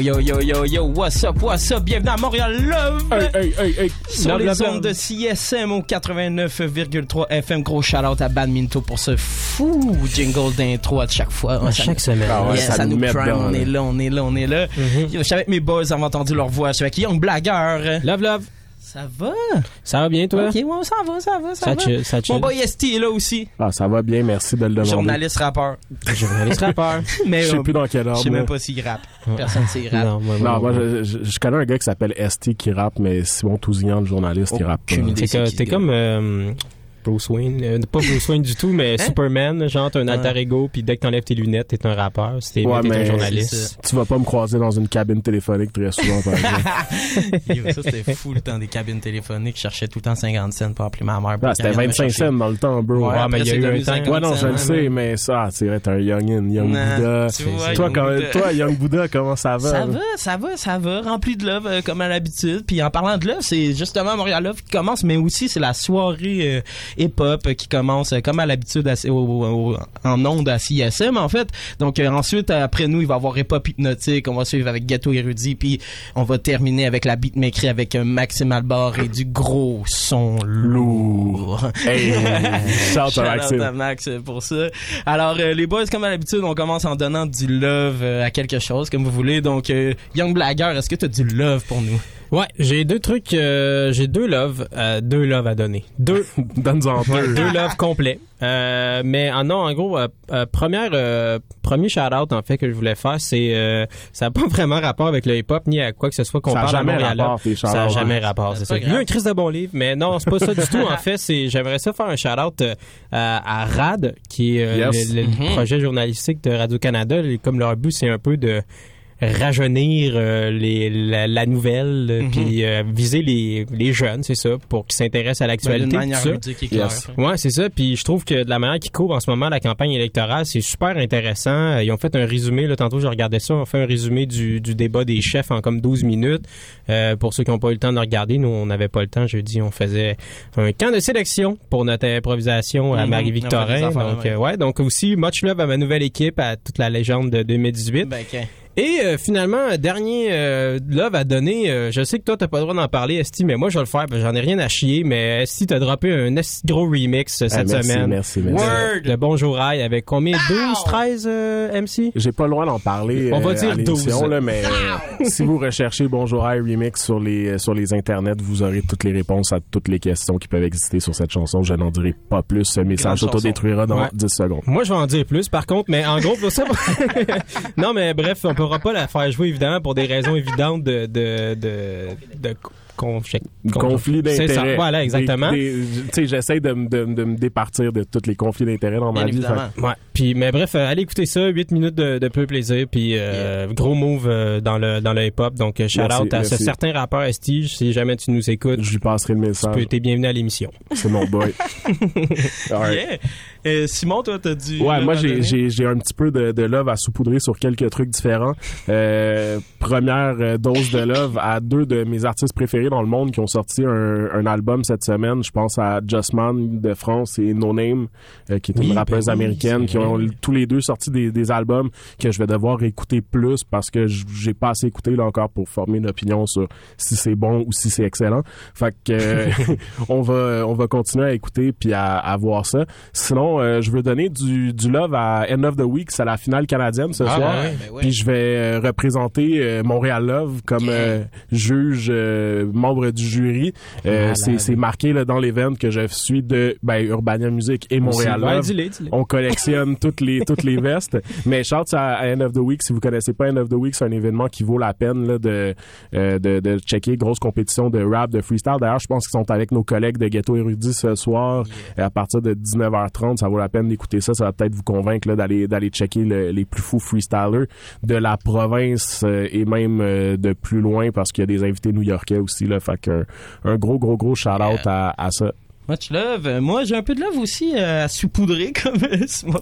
Yo, yo, yo, yo, yo, what's up, what's up? Bienvenue à Montréal Love! Hey, hey, hey, hey. Sur Love, les love, ondes de. CSM au 89,3 FM. Gros shout-out à Badminto pour ce fou jingle d'intro à chaque fois. À Ça- chaque semaine. Ah ouais, Yeah, ça ça, nous prime, on est là, on est là, on est là. Je suis avec mes boys, on va entendu leur voix. Je suis avec Young Blagueur. Love, love. Ça va? Ça va bien, toi? Ok, ouais, ça va, ça va, ça, Ça va. chill, ça chill. Mon boy ST est là aussi. Ah, ça va bien, merci de le demander. Journaliste rappeur. Journaliste rappeur. Mais Je sais euh, plus dans quel je ordre. sais même pas s'il rappe. Personne sait rappe. Non, moi, Non, moi, moi, je, je- je connais un gars qui s'appelle ST qui rappe, mais Simon Tousignan, le journaliste, il rappe pas. Aucune idée. T'es c'est co- qui, T'es ce comme euh, Bruce Wayne. Euh, pas Bruce Wayne du tout, mais Hein? Superman. Genre, t'as un alter ego, puis dès que t'enlèves tes lunettes, t'es un rappeur. Si t'es Ouais, un journaliste. Tu vas pas me croiser dans une cabine téléphonique très souvent, par exemple. Yo, ça, c'était fou le temps des cabines téléphoniques. Je cherchais tout le temps 50 cents pour appeler ma mère. Ah, C'était qu'elle vienne me 25 chercher. cents dans le temps, bro. Ouais, Ouais, mais il y a eu un temps. 50 Ouais, non, je le sais, mais ça, tu sais, t'es un youngin, Young Buddha. vois, Toi, Young quand- Buddha. toi, Young Buddha, comment ça va? Ça là? va, ça va, ça va, rempli de love euh, comme à l'habitude. Puis en parlant de love, c'est justement Montréal Love qui commence, mais aussi c'est la soirée euh, hip-hop euh, qui commence euh, comme à l'habitude en ondes à CSM en fait. Donc euh, ensuite après nous, il va y avoir hip-hop hypnotique, on va suivre avec Ghetto Érudit, puis on va terminer avec la beatmakerie avec un Maxime Albar et du gros son lourd. Hey, shout Shout out à Max euh, pour ça. Alors, euh, les boys, comme à l'habitude, on commence en donnant du love euh, à quelque chose, comme vous voulez. Donc, euh, Young Blagger, est-ce que tu as du love pour nous? Ouais, j'ai deux trucs. euh, j'ai deux loves. euh, deux loves à donner. Deux. Donne-en deux. deux loves complets. Euh, mais ah non, en gros, euh, euh, première, euh, premier shout-out en fait que je voulais faire, c'est euh, ça n'a pas vraiment rapport avec le hip-hop ni à quoi que ce soit qu'on Ça parle à jamais Montréal. rapport, Ça n'a jamais hein. rapport, c'est ça. Il y a un Chris de bon livre, mais non, c'est pas ça du tout. En fait, c'est j'aimerais ça faire un shout-out euh, à, RAD, qui est euh, Yes. le, le Mhm. projet journalistique de Radio-Canada. Comme leur but, c'est un peu de rajeunir euh, les, la, la nouvelle, Mhm. puis euh, viser les, les jeunes, c'est ça, pour qu'ils s'intéressent à D'une l'actualité. claire. Yes. Ouais, c'est ça. Puis je trouve que de la manière qu'ils couvrent en ce moment la campagne électorale, c'est super intéressant. Euh, Ils ont fait un résumé, là, tantôt je regardais ça, on fait un résumé du, du débat des chefs en comme 12 minutes. Euh, pour ceux qui n'ont pas eu le temps de regarder, nous, on n'avait pas le temps. Jeudi, on faisait un camp de sélection pour notre improvisation à Mhm. Marie-Victorin. Affaires, donc, ouais. euh, ouais, donc aussi, much love à ma nouvelle équipe, à toute la légende de 2018. Ben, ok. Et euh, finalement, un dernier euh, love à donner. euh, je sais que toi, t'as pas le droit d'en parler, Esti, mais moi, je vais le faire. parce que J'en ai rien à chier. Mais Esti, t'as droppé un esti gros remix euh, Ah, cette merci, semaine. merci, merci. Word! Le Bonjour Rail avec combien? 12, 13 euh, MC? J'ai pas le droit d'en parler. On va euh, dire à l'émission, 12. là, mais euh, si vous recherchez Bonjour Hi Remix sur les euh, sur les internets, vous aurez toutes les réponses à toutes les questions qui peuvent exister sur cette chanson. Je n'en dirai pas plus. Ce message s'autodétruira dans Ouais. 10 secondes. Moi, je vais en dire plus, par contre, mais en gros, pour ça... non, mais bref, on pourra pas la faire jouer, évidemment, pour des raisons évidentes de... de, de, de con- con- Conflit C'est ça, d'intérêts. voilà, exactement. Tu sais, j'essaie de, me- de, de me départir de tous les conflits d'intérêts dans ma Bien vie. évidemment. Ouais. Puis mais bref, euh, allez écouter ça, 8 minutes de, de peu plaisir puis euh, gros move euh, dans le dans le hip-hop. Donc shout Merci, out à ce merci. certain rappeur Estige si jamais tu nous écoutes. Je lui passerai le Tu message. peux t'es bienvenu à l'émission. C'est mon boy. Yeah. Simon, toi, t'as du. Ouais, moi j'ai j'ai j'ai un petit peu de, de love à saupoudrer sur quelques trucs différents. Euh, première dose de love à deux de mes artistes préférés dans le monde qui ont sorti un, un album cette semaine. Je pense à Justman de France et No Name, euh, qui est Oui, une ben rappeuse oui, américaine, qui ont tous les deux sorti des, des albums que je vais devoir écouter plus parce que j'ai pas assez écouté là encore pour former une opinion sur si c'est bon ou si c'est excellent. Fait que euh, on va on va continuer à écouter puis à, à voir ça. Sinon, euh, je veux donner du, du love à End of the Week, c'est la finale canadienne ce Ah, soir. ben ouais, ben ouais. Puis je vais représenter euh, Montréal Love comme euh, juge euh, membre du jury. Euh, c'est c'est marqué là, dans l'événement que je suis de ben, Urbania Music et Montréal. On collectionne toutes les toutes les vestes. Mais shout à, End of the Week. Si vous connaissez pas End of the Week, c'est un événement qui vaut la peine là, de, euh, de de checker. Grosse compétition de rap, de freestyle. D'ailleurs, je pense qu'ils sont avec nos collègues de Ghetto Érudit ce soir à partir de 19h30. Ça vaut la peine d'écouter ça. Ça va peut-être vous convaincre là, d'aller d'aller checker le- les plus fous freestylers de la province euh, et même euh, de plus loin parce qu'il y a des invités new-yorkais aussi. Là, fait qu'un un gros gros gros shout out à, à ça. Much love. Euh, Moi, j'ai un peu de love aussi euh, à saupoudrer, comme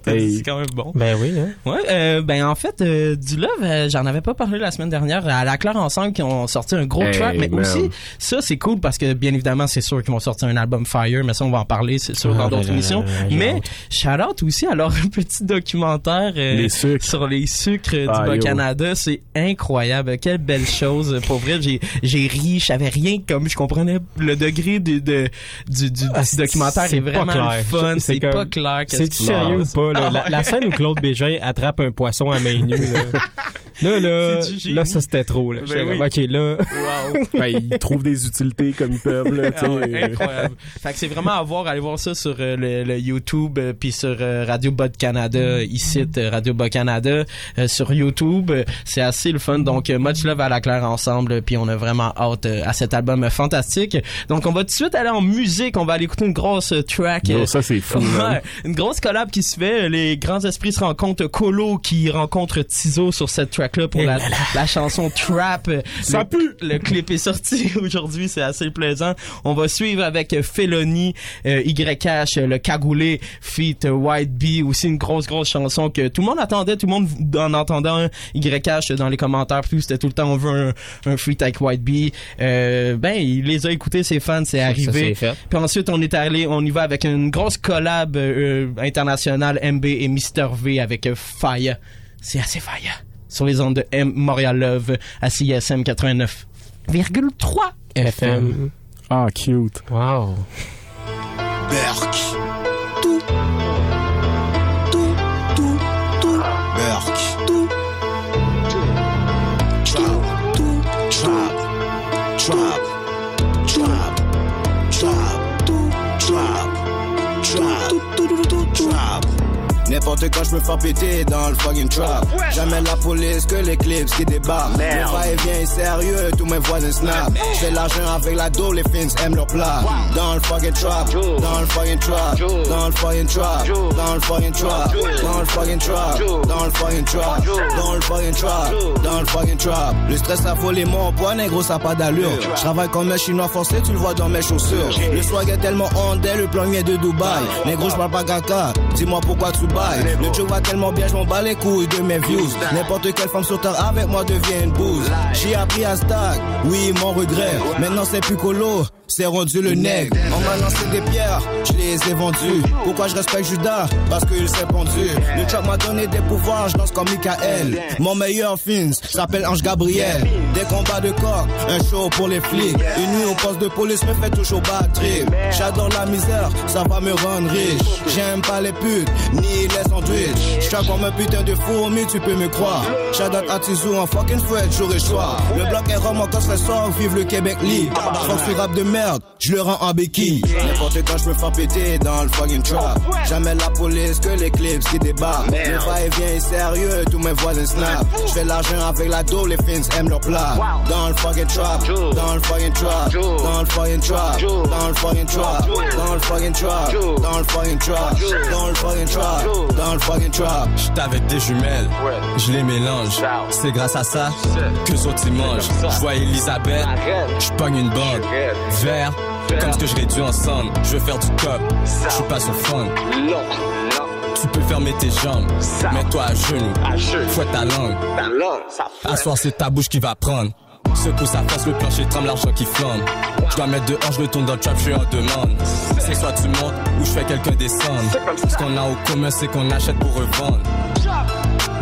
Hey. c'est quand même bon. Ben oui, hein. Ouais, euh, ben en fait, euh, du love, euh, j'en avais pas parlé la semaine dernière. À la Claire ensemble, qui ont sorti un gros Hey, track, mais man. aussi ça c'est cool parce que bien évidemment c'est sûr qu'ils vont sortir un album Fire, mais ça on va en parler, c'est sûr Ah, dans là, d'autres là, émissions. mais shout out aussi à leur petit documentaire euh, Les sur les sucres du Ah. Bas-Canada, c'est incroyable. Quelle belle chose. Pour vrai, j'ai j'ai ri, je savais rien comme je comprenais le degré du de, du, du, Ah, du documentaire c'est est pas vraiment clair. fun, C'est pas clair C'est sérieux ou pas, là? Ah La, la scène où Claude Bégin attrape un poisson à main nue, là. Là, là, là, ça c'était trop, là. Ben oui. comme, Ok, là. Wow. Ben, ils trouvent des utilités comme ils peuvent, là, tu Ah incroyable. fait que c'est vraiment à voir, allez voir ça sur euh, le, le YouTube euh, puis sur euh, Radio de Canada, ici euh, Radio Bas Canada euh, sur YouTube, c'est assez le fun. Donc much love à la claire ensemble puis on a vraiment hâte euh, à cet album fantastique. Donc on va tout de suite aller en musique, on va aller écouter une grosse euh, track euh, ça, c'est fou. Ouais, une grosse collab qui se fait. Les grands esprits se rencontrent. Colo qui rencontre Tizo sur cette track-là pour la, la chanson Trap. Ça le, pue! Le clip est sorti aujourd'hui. C'est assez plaisant. On va suivre avec euh, Felony, euh, YH, euh, le Cagoulé, feat euh, White Bee. Aussi une grosse, grosse chanson que tout le monde attendait. Tout le monde en entendant un YH dans les commentaires. Puis c'était tout le temps on veut un, un feat avec White Bee. Euh, ben, il les a écoutés, ses fans. C'est Ça, arrivé. fait. Puis ensuite, on est allé, on y va avec une grosse collab euh, internationale MB et Mr. V avec euh, Fire. C'est assez Fire. Sur les ondes de M Montréal Love à CISM 89,3 FM. Ah, cute. Wow. Berk. Tout. Tout, N'importe quand je me fais péter dans le fucking trap. Jamais la police que les clips qui débarquent. Le va-et-vient est sérieux, tous mes voisins snap. Je fais l'argent avec la dos, les fins aiment leur plat. Dans le fucking trap, dans le fucking trap, dans le fucking trap, dans le fucking trap, dans le fucking trap, dans le fucking trap, dans le fucking trap, dans le fucking trap. Le stress a volé mon poids, négro, ça pas d'allure. Je travaille comme un chinois forcé, tu le vois dans mes chaussures. Le swag est tellement ondé, le plan vient de Dubaï. Négro, je parle pas caca, dis-moi pourquoi tu Le jeu va tellement bien, je m'en bats les couilles de mes views. N'importe quelle femme sur terre avec moi devient une bouse. J'ai appris à stack, oui, mon regret. Maintenant c'est plus colo, c'est rendu le nègre. On m'a lancé des pierres, je les ai vendues. Pourquoi je respecte Judas? Parce qu'il s'est pendu. Le trap m'a donné des pouvoirs, je danse comme Michael. Mon meilleur fins s'appelle Ange Gabriel. Des combats de coq, un show pour les flics. Une nuit au poste de police me fait toujours battre. J'adore la misère, ça va me rendre riche. J'aime pas les putes, ni les sandwichs. J'suis comme un putain de fourmi, tu peux me croire. J'adore à Tizou en fucking fouette, jour et soir. Le bloc est rome, quand se sort, vive le Québec libre. Rap de merde, je le rends en béquille. N'importe quand je me fais péter dans le fucking trap. Jamais la police que les clips qui débarquent. Le va-et-vient est sérieux, tous mes voisins snap. J'fais l'argent avec la dos, les fins aiment leur plat. Dans le fucking trap, dans le fucking trap, dans le fucking trap, dans le fucking trap, dans le fucking trap, dans le fucking trap, dans le fucking trap, dans le fucking trap. J'étais avec des jumelles, je les mélange. C'est grâce à ça que autres ils mangent. Je vois Elisabeth, je pogne une bande. Comme ce que je réduis ensemble. Je veux faire du cop, je suis pas sur fun. Tu peux fermer tes jambes, mets-toi à genoux, fouette ta langue. Asseoir c'est ta bouche qui va prendre. Secoue sa face, le plancher tremble, l'argent qui flambe. Je dois mettre dehors, je retourne dans le trap, je suis en demande. C'est soit tu montes ou je fais quelqu'un descendre. Ce qu'on a au commun, c'est qu'on achète pour revendre.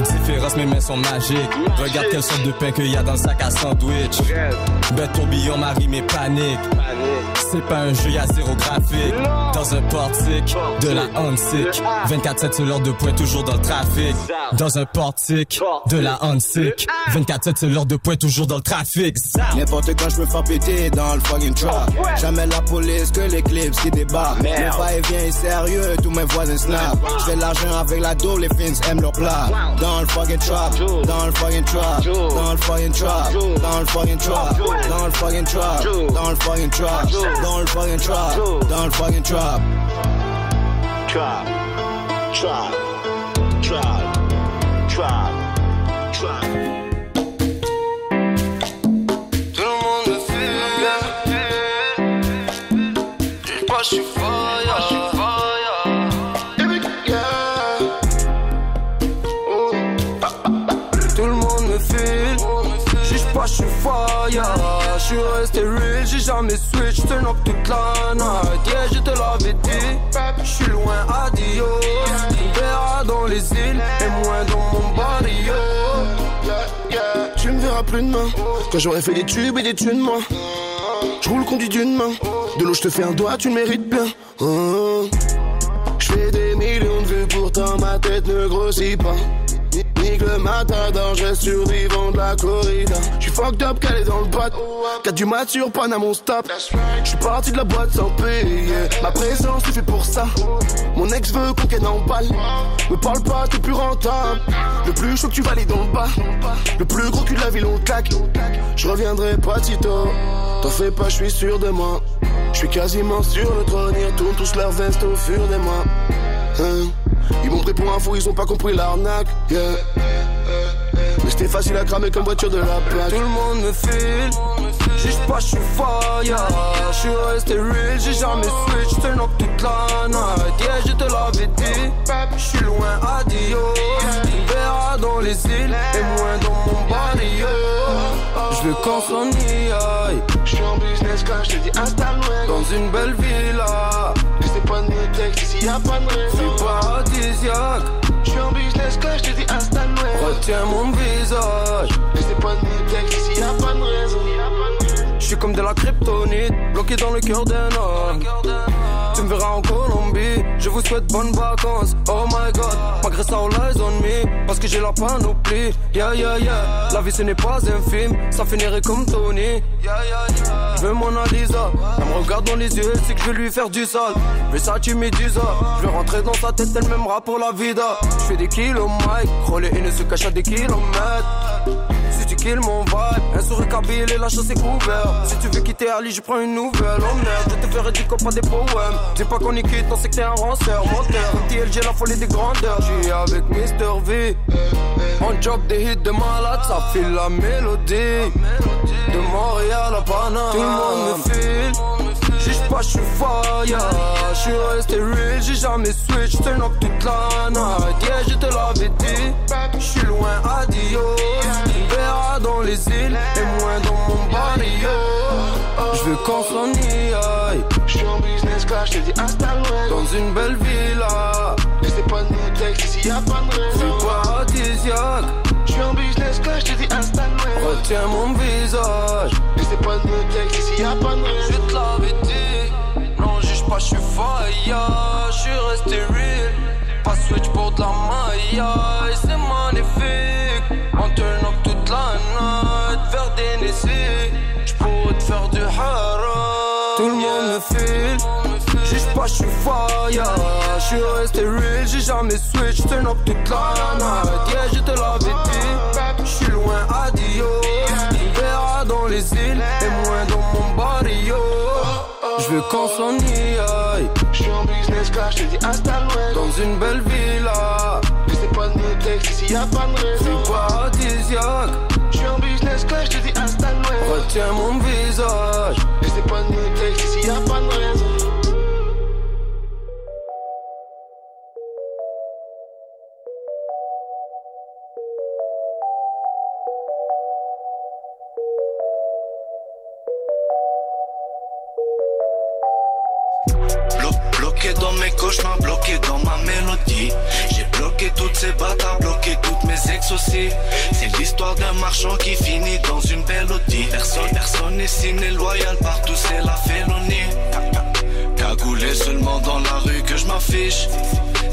Différence, mes mains sont magiques. Regarde quelle sorte de pain qu'il y a dans le sac à sandwich. Bête tourbillon, Marie, mes paniques. C'est pas un jeu, y'a zéro graphique. Dans un portique de la Hansick. 24-7 sur l'heure de pointe, toujours dans le trafic. Dans un portique de la Hansick. 24-7 c'est l'heure de pointe, toujours dans le trafic. N'importe quand je me fais péter dans le fucking trap. Jamais la police que les clips qui débarquent. Le va-et-vient est sérieux, tous mes voisins snap. J'fais l'argent avec la dos, les fins aiment leur plat. Dans le fucking trap, dans le fucking trap, dans le fucking trap, dans le fucking trap, dans le fucking trap, dans le fucking trap, le fucking trap, Don't fucking trap. Trap, trap, trap, trap, trap. Tout le monde pas, je suis fort. J'suis resté real, j'ai jamais switch. Turn up toute la night. Yeah, je te l'avais dit. J'suis loin, adios. On verra dans les îles et moins dans mon barrio. Tu me verras plus demain. Quand j'aurai fait des tubes et des tunes, moi. Je roule conduit d'une main. De l'eau, je te fais un doigt, tu le mérites bien. Oh. Je des millions de vues, pourtant ma tête ne grossit pas. Nique le matador, je survivant de la corrida. J'suis fucked up, calé dans le bat. 4 du mat sur à mon stop. J'suis parti de la boîte sans payer. Ma présence c'est fait pour ça. Mon ex veut qu'on qu'elle balle. Me parle pas, t'es plus rentable. Le plus chaud que tu valides dans le bas. Le plus gros cul de la ville, on claque. Je reviendrai pas, Tito. T'en fais pas, je suis sûr de moi. Je suis quasiment sur le trône, ils retournent tous leur veste au fur des mois. Hein? Ils m'ont pris pour un fou, ils ont pas compris l'arnaque. Mais c'était facile à cramer comme voiture de la plaque. Tout le monde me file. Juge pas, j'suis fire. J'suis resté real, j'ai jamais switch. Turn up toute la night. Yeah, je te l'avais dit. J'suis loin, adios. On verra dans les îles et moins dans mon barrio. J'veux qu'on s'en y aille. J'suis en business quand j'te dis installe-moi. Dans une belle villa. Textes, ici y'a pas de raison. C'est paradisiaque. J'suis en business quand j'te dis installe-moi. Retiens mon visage. C'est pas de mes textes, ici y'a pas de raison. Je suis comme de la kryptonite, bloqué dans le cœur d'un homme. Tu me verras en Colombie, je vous souhaite bonnes vacances. Oh my god, malgré ça, all eyes on me. Parce que j'ai la panoplie, yeah yeah yeah. La vie ce n'est pas un film, ça finirait comme Tony. Yeah yeah yeah. Je veux Mona Lisa, elle me regarde dans les yeux, sait que je vais lui faire du sale. Versace Medusa, je vais rentrer dans sa tête, elle m'aimera pour la vida. Je fais des kilomètres, Roller et ne se cache à des kilomètres. Mon un sourire kabyle et la chasse est couverte. Si tu veux quitter Ali, je prends une nouvelle. Oh merde, je te ferai du copain des poèmes. Dis pas qu'on y quitte, on sait que t'es un ranceur. Menteur, TLG, la folie des grandeurs. J'suis avec Mr. V. On job des hits de malade, ça file la mélodie. De Montréal à Panama. Tout le monde me file. Juge pas, j'suis fire. J'suis resté real, j'ai jamais switch. Turn up toute la night. Yeah, je te l'avais dit. J'suis loin, adios. Verra dans les îles et moins dans mon barrio. J'veux qu'on s'en y aille. J'suis en business quand j'te dis installe-moi. Dans une belle villa. C'est pas de mes textes, ici y'a pas de raison. C'est paradisiaque. J'suis en business quand j'te dis installe-moi. Retiens mon visage. C'est pas de mes textes, ici y'a pas de Je raison. te l'avais dit. Non, juge pas, j'suis fire. J'suis resté real. Pas Pas, j'suis fire. J'suis resté real. J'ai jamais switch. Turn up toute la night. Yeah, je te l'avais dit. J'suis loin, adios. On verra dans les îles et moins dans mon barrio. J'veux qu'on s'en y aille. J'suis en business quand j'te dis installe-moi. Dans une belle villa. C'est pas de mes textes, ici y'a pas de raison. C'est paradisiaque. J'suis en business quand j'te dis installe-moi. Retiens mon visage. C'est pas de mes textes, ici y'a pas de raison. Cauchemars, bloqué dans ma mélodie. J'ai bloqué toutes ces bâtards, bloqué toutes mes ex aussi. C'est l'histoire d'un marchand qui finit dans une mélodie. Personne, personne ici n'est loyal, partout c'est la félonie. Cagoulé seulement dans la rue que je m'affiche.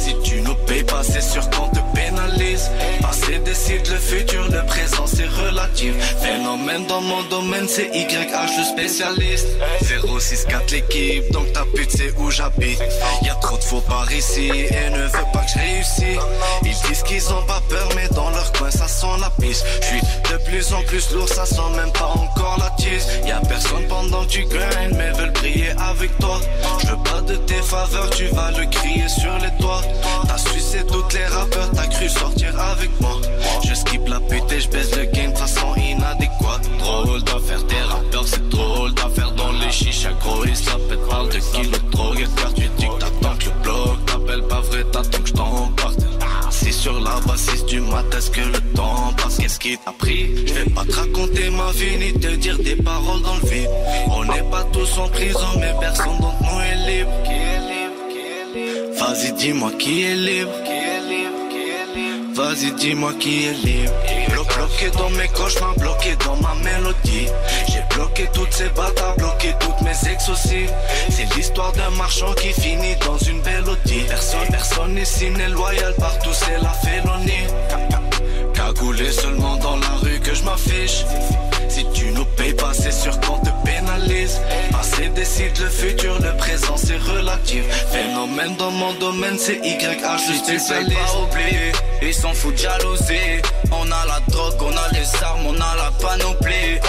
Si tu nous payes pas, c'est sûr qu'on te pénalise. Passé décide le futur, le présent c'est relatif. Phénomène dans mon domaine, c'est YH le spécialiste. 064 l'équipe, donc ta pute c'est où j'habite. Y a trop de faux par ici et ne veut pas que je réussisse. Ils disent qu'ils ont pas peur, mais dans leur coin ça sent la piste. Je suis de plus en plus lourd, ça sent même pas encore la tisse. Y a personne pendant que tu gagnes, mais veulent prier avec toi. Je veux pas de tes faveurs, tu vas le crier sur les toits. T'as sucé toutes les rappeurs, t'as cru sortir avec moi. Je skip la pute et je baisse le game, ça sent inadéquat. Drôle d'affaire, tes rappeurs, c'est drôle d'affaire dans les chichas. Gros, ils s'appellent, parle de kilos de drogue de carte. Tu dis que t'attends que le bloc t'appelle pas vrai, t'attends que je t'emporte. Si sur la bassiste du matin, est-ce que le temps passe? Qu'est-ce qui t'a pris? Je vais pas te raconter ma vie ni te dire des paroles dans le vide. On n'est pas tous en prison, mais personne d'entre nous est libre. Vas-y, dis-moi qui est libre. Vas-y, dis-moi qui est libre. Blo- bloqué dans mes cauchemars, bloqué dans ma mélodie. J'ai bloqué toutes ces batailles, bloqué toutes mes ex aussi. C'est l'histoire d'un marchand qui finit dans une mélodie. Personne, personne ici n'est loyal, partout c'est la félonie. Cagoulé seulement dans la rue que je m'affiche. Tu nous payes pas, c'est sûr qu'on te pénalise. Passé décide le futur, le présent c'est relatif. Phénomène dans mon domaine, c'est YH, je spécialiste. pas oublier, ils s'en foutent jalousie. On a la drogue, on a les armes, on a la panoplie.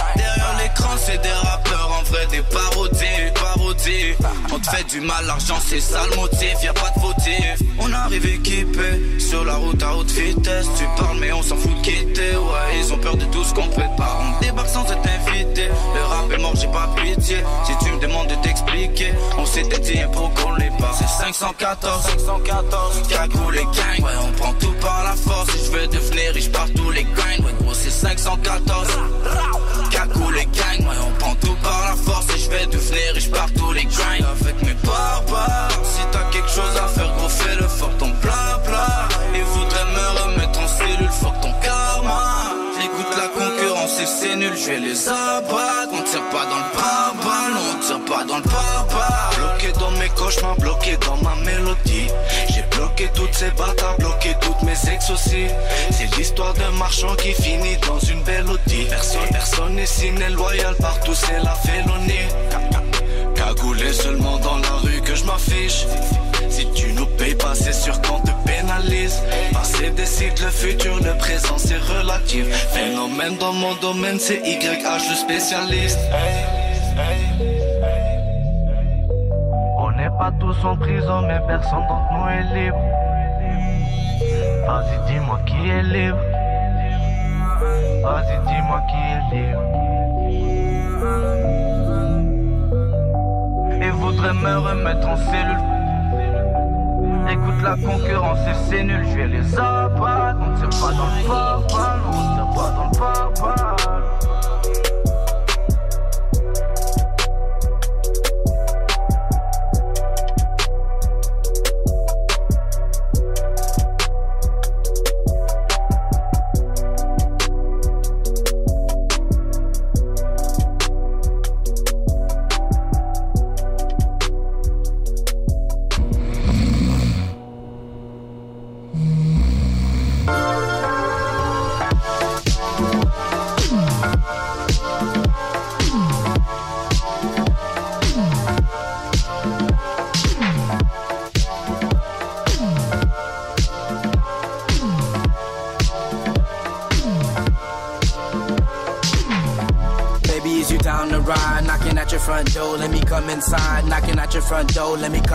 C'est des rappeurs, en vrai des parodies, parodies. On te fait du mal, l'argent c'est ça le motif, y a pas de fautif. On arrive équipé, sur la route à haute vitesse. Tu parles, mais on s'en fout de quitter. Ouais, ils ont peur de tout ce qu'on prépare. On débarque sans être invité. Le rap est mort, j'ai pas pitié. Si tu me demandes de t'expliquer, on s'était dit pour qu'on les part. C'est 514, 514, Cagou les gangs. Ouais, on prend tout par la force. Si je veux devenir riche par tous les gangs. Ouais, gros, c'est 514. Cagou les gangs. Ouais, on prend tout par la force. Si je vais devenir riche par tous les gangs. Avec mes barbares. Si t'as quelque chose à faire, gros, fais-le. Fuck ton bla bla. Ils voudraient me remettre en cellule. Fuck ton karma. J'écoute la concurrence et c'est nul. Je vais les abattre. On tire pas dans le Non, on tire pas dans le pare Bloqué dans mes cauchemars, bloqué dans ma mélodie. J'ai bloqué toutes ces batailles, bloqué toutes mes ex aussi. C'est l'histoire d'un marchand qui finit dans une mélodie. Ici n'est loyal, partout c'est la félonie. Cagoulé seulement dans la rue que je m'affiche. Si tu nous payes pas, c'est sûr qu'on te pénalise. Passé décide le futur, le présent c'est relatif. Phénomène dans mon domaine, c'est YH le spécialiste. On n'est pas tous en prison, mais personne d'entre nous est libre. Vas-y, dis-moi qui est libre. Vas-y, dis-moi qui est libre. Ils voudraient me remettre en cellule. Écoute la concurrence et c'est nul, je vais les abattre. On tire pas dans le pare on tire pas dans le pare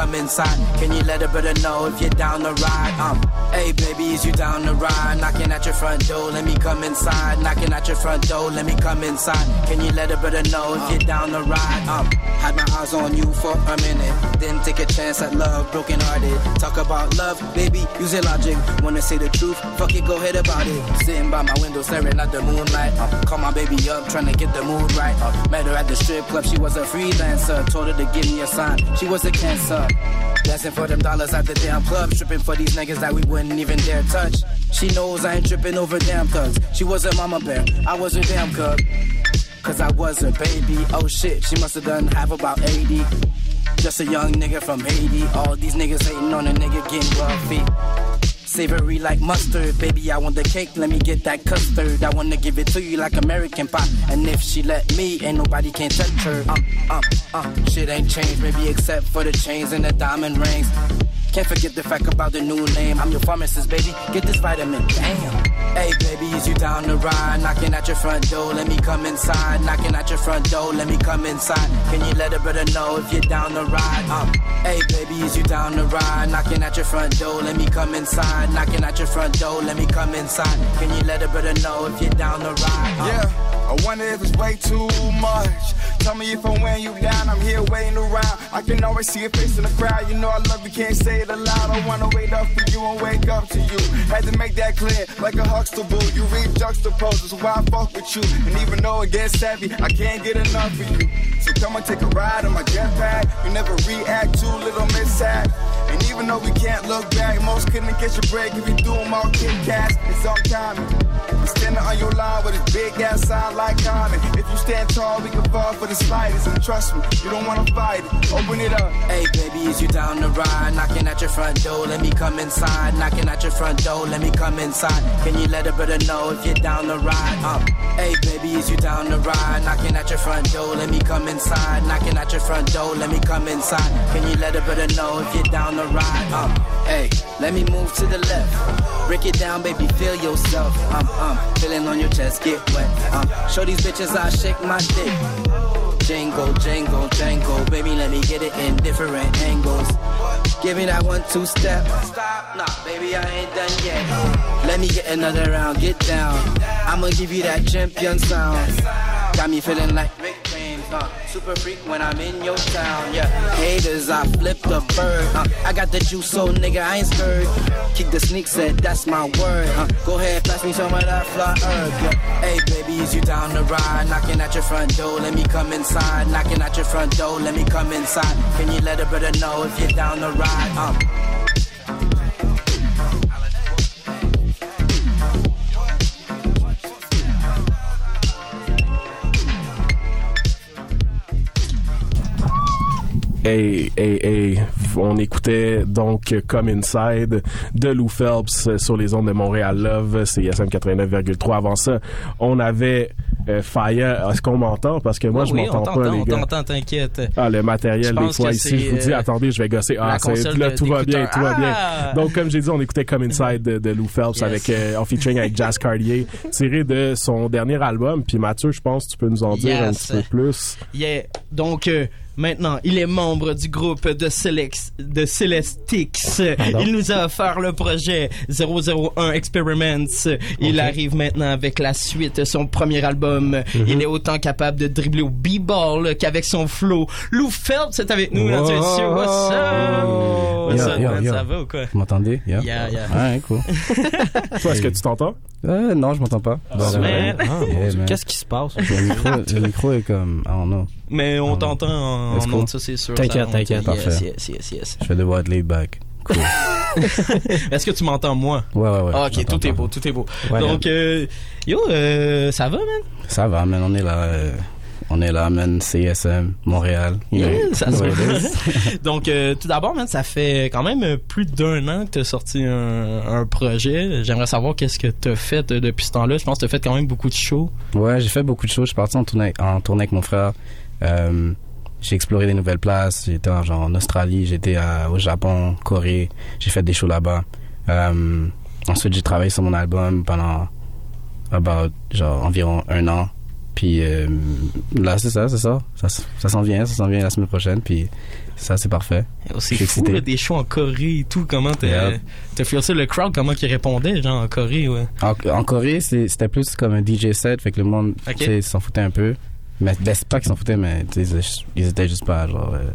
come inside. Can you let a brother know if you're down the ride? Um, hey, baby, is you down the ride? Knocking at your front door, let me come inside. Knocking at your front door, let me come inside. Can you let a brother know if you're down the ride? Um, had my eyes on you for a minute, then take a chance at love, broken hearted. Talk about love, baby, use your logic. Wanna say the truth? Fuck it, go ahead about it. Sitting by my window, staring at the moonlight. Uh, call my baby up, trying to get the mood right. Uh, met her at the strip club, she was a freelancer. Told her to give me a sign, she was a cancer. Dancing for them dollars at the damn club, stripping for these niggas that we wouldn't even dare touch. She knows I ain't tripping over damn thugs. She was a mama bear, I was her damn cub. Cause I was her baby. Oh shit, she must have done half about 80. Just a young nigga from Haiti. All these niggas hating on a nigga getting wealthy. Savory like mustard, baby. I want the cake, let me get that custard. I wanna give it to you like American pie. And if she let me, ain't nobody can touch her. Um, um, um, shit ain't changed, maybe except for the chains and the diamond rings. Can't forget the fact about the new name. I'm your pharmacist, baby. Get this vitamin. Damn. Hey, baby, is you down the ride? Knocking at your front door, let me come inside. Knocking at your front door, let me come inside. Can you let a brother know if you're down the ride? Um, hey, baby, is you down the ride? Knocking at your front door, let me come inside. Knocking at your front door, let me come inside. Can you let a brother know if you're down the ride? Um, Yeah. I wonder if it's way too much. Tell me if I'm weighing you down, I'm here waiting around. I can always see your face in the crowd. You know I love you, can't say it aloud. I wanna wait up for you and wake up to you. Had to make that clear, like a Huxtable. You read juxtaposes, why I fuck with you. And even though it gets heavy, I can't get enough of you. So come and take a ride on my jetpack. You never react to little mishap. And even though we can't look back, most couldn't get your break if you do them all Kit Kats. It's on timing. I'm standing on your line with a big ass sign like Common. If you stand tall, we can fall for the slightest. And trust me, you don't wanna fight it. Open it up. Hey, baby, is you down the ride? Knocking at your front door, let me come inside. Knocking at your front door, let me come inside. Can you let a brother know if you're down the ride? Um, hey, baby, is you down the ride? Knocking at your front door, let me come inside. Knocking at your front door, let me come inside. Can you let a brother know if you're down the ride? Um, hey, let me move to the left. Break it down, baby, feel yourself. Um, um, feeling on your chest, get wet. Um, show these bitches I shake my dick. Jingle, jingle, jangle. Baby, let me get it in different angles. Give me that one, two step. Stop, nah, baby, I ain't done yet. Let me get another round, get down. I'ma give you that champion sound. Got me feeling like uh, super freak when I'm in your town. Yeah, haters, I flip the bird. Uh, I got the juice, so nigga, I ain't scared. Kick the sneak, said that's my word. Uh, go ahead, pass me some of that fly earth. Yeah. Hey, baby, is you down the ride? Knocking at your front door, let me come inside. Knocking at your front door, let me come inside. Can you let a brother know if you're down the ride? Um, Hey, hey, hey. On écoutait donc Come Inside de Lou Phelps sur les ondes de Montréal Love. C'est ISM 89,3. Avant ça, on avait euh, Fire. Est-ce qu'on m'entend? Parce que moi, je oui, m'entends on pas, les on gars. t'entend, t'inquiète. Ah, le matériel, Je des fois, ici, je vous dis, euh, attendez, je vais gosser. Ah, c'est- là, tout va bien, tout va bien. Ah! Donc, comme j'ai dit, on écoutait Come Inside de, de Lou Phelps Yes. avec, euh, en featuring avec Jazz Cartier, tiré de son dernier album. Puis Mathieu, je pense tu peux nous en dire un petit peu plus. Yeah. Donc, euh, maintenant, il est membre du groupe de, de Celestix. Il nous a offert le projet 001 Experiments. Il arrive maintenant avec la suite, son premier album. Mhm. Il est autant capable de dribbler au b-ball qu'avec son flow. Lou Phelps est avec nous dans studio. What's up? What's Yo, up, yo, man? yo. Ça va ou quoi? Vous m'entendez? Yeah. Yeah, yeah. Ouais, cool. Toi, est-ce que tu t'entends? Euh, non, je m'entends pas. man. Yeah, man. Qu'est-ce qui se passe? Le micro, le micro est comme, I don't know. Mais on Ah. t'entend en, en ondes, ça c'est sûr. T'inquiète, t'inquiète. Yes, Parfait. yes, yes, yes. Je vais devoir être laid back. Cool. Est-ce que tu m'entends moi? Ouais, ouais, ouais. Ah, ok, tout est beau, tout est beau. Ouais. Donc, euh, yo, euh, ça va, man? Ça va, man. On est là. euh, on est là, man. CSM, Montréal. Yeah, ça se. Donc, euh, tout d'abord, man, ça fait quand même plus d'un an que tu as sorti un, un projet. J'aimerais savoir qu'est-ce que tu as fait euh, depuis ce temps-là. Je pense que tu as fait quand même beaucoup de shows. Ouais, j'ai fait beaucoup de choses. Je suis parti en tournée, en tournée avec mon frère. Euh, j'ai exploré des nouvelles places. J'étais en, genre, en Australie, j'étais au Japon, Corée. J'ai fait des shows là-bas. Euh, ensuite, j'ai travaillé sur mon album pendant about, genre, environ un an. Puis euh, là, c'est ça, c'est ça. Ça, ça s'en vient, ça s'en vient la semaine prochaine. Puis ça, c'est parfait. C'est fou, excité. là, des shows en Corée et tout. Comment t'as fait ça, le crowd, comment il répondait, genre, en Corée, ouais? En, en Corée, c'était plus comme un DJ set, fait que le monde Ok. tu sais, s'en foutait un peu. Mais ben, c'est pas qu'ils s'en foutaient, mais ils étaient juste pas genre euh,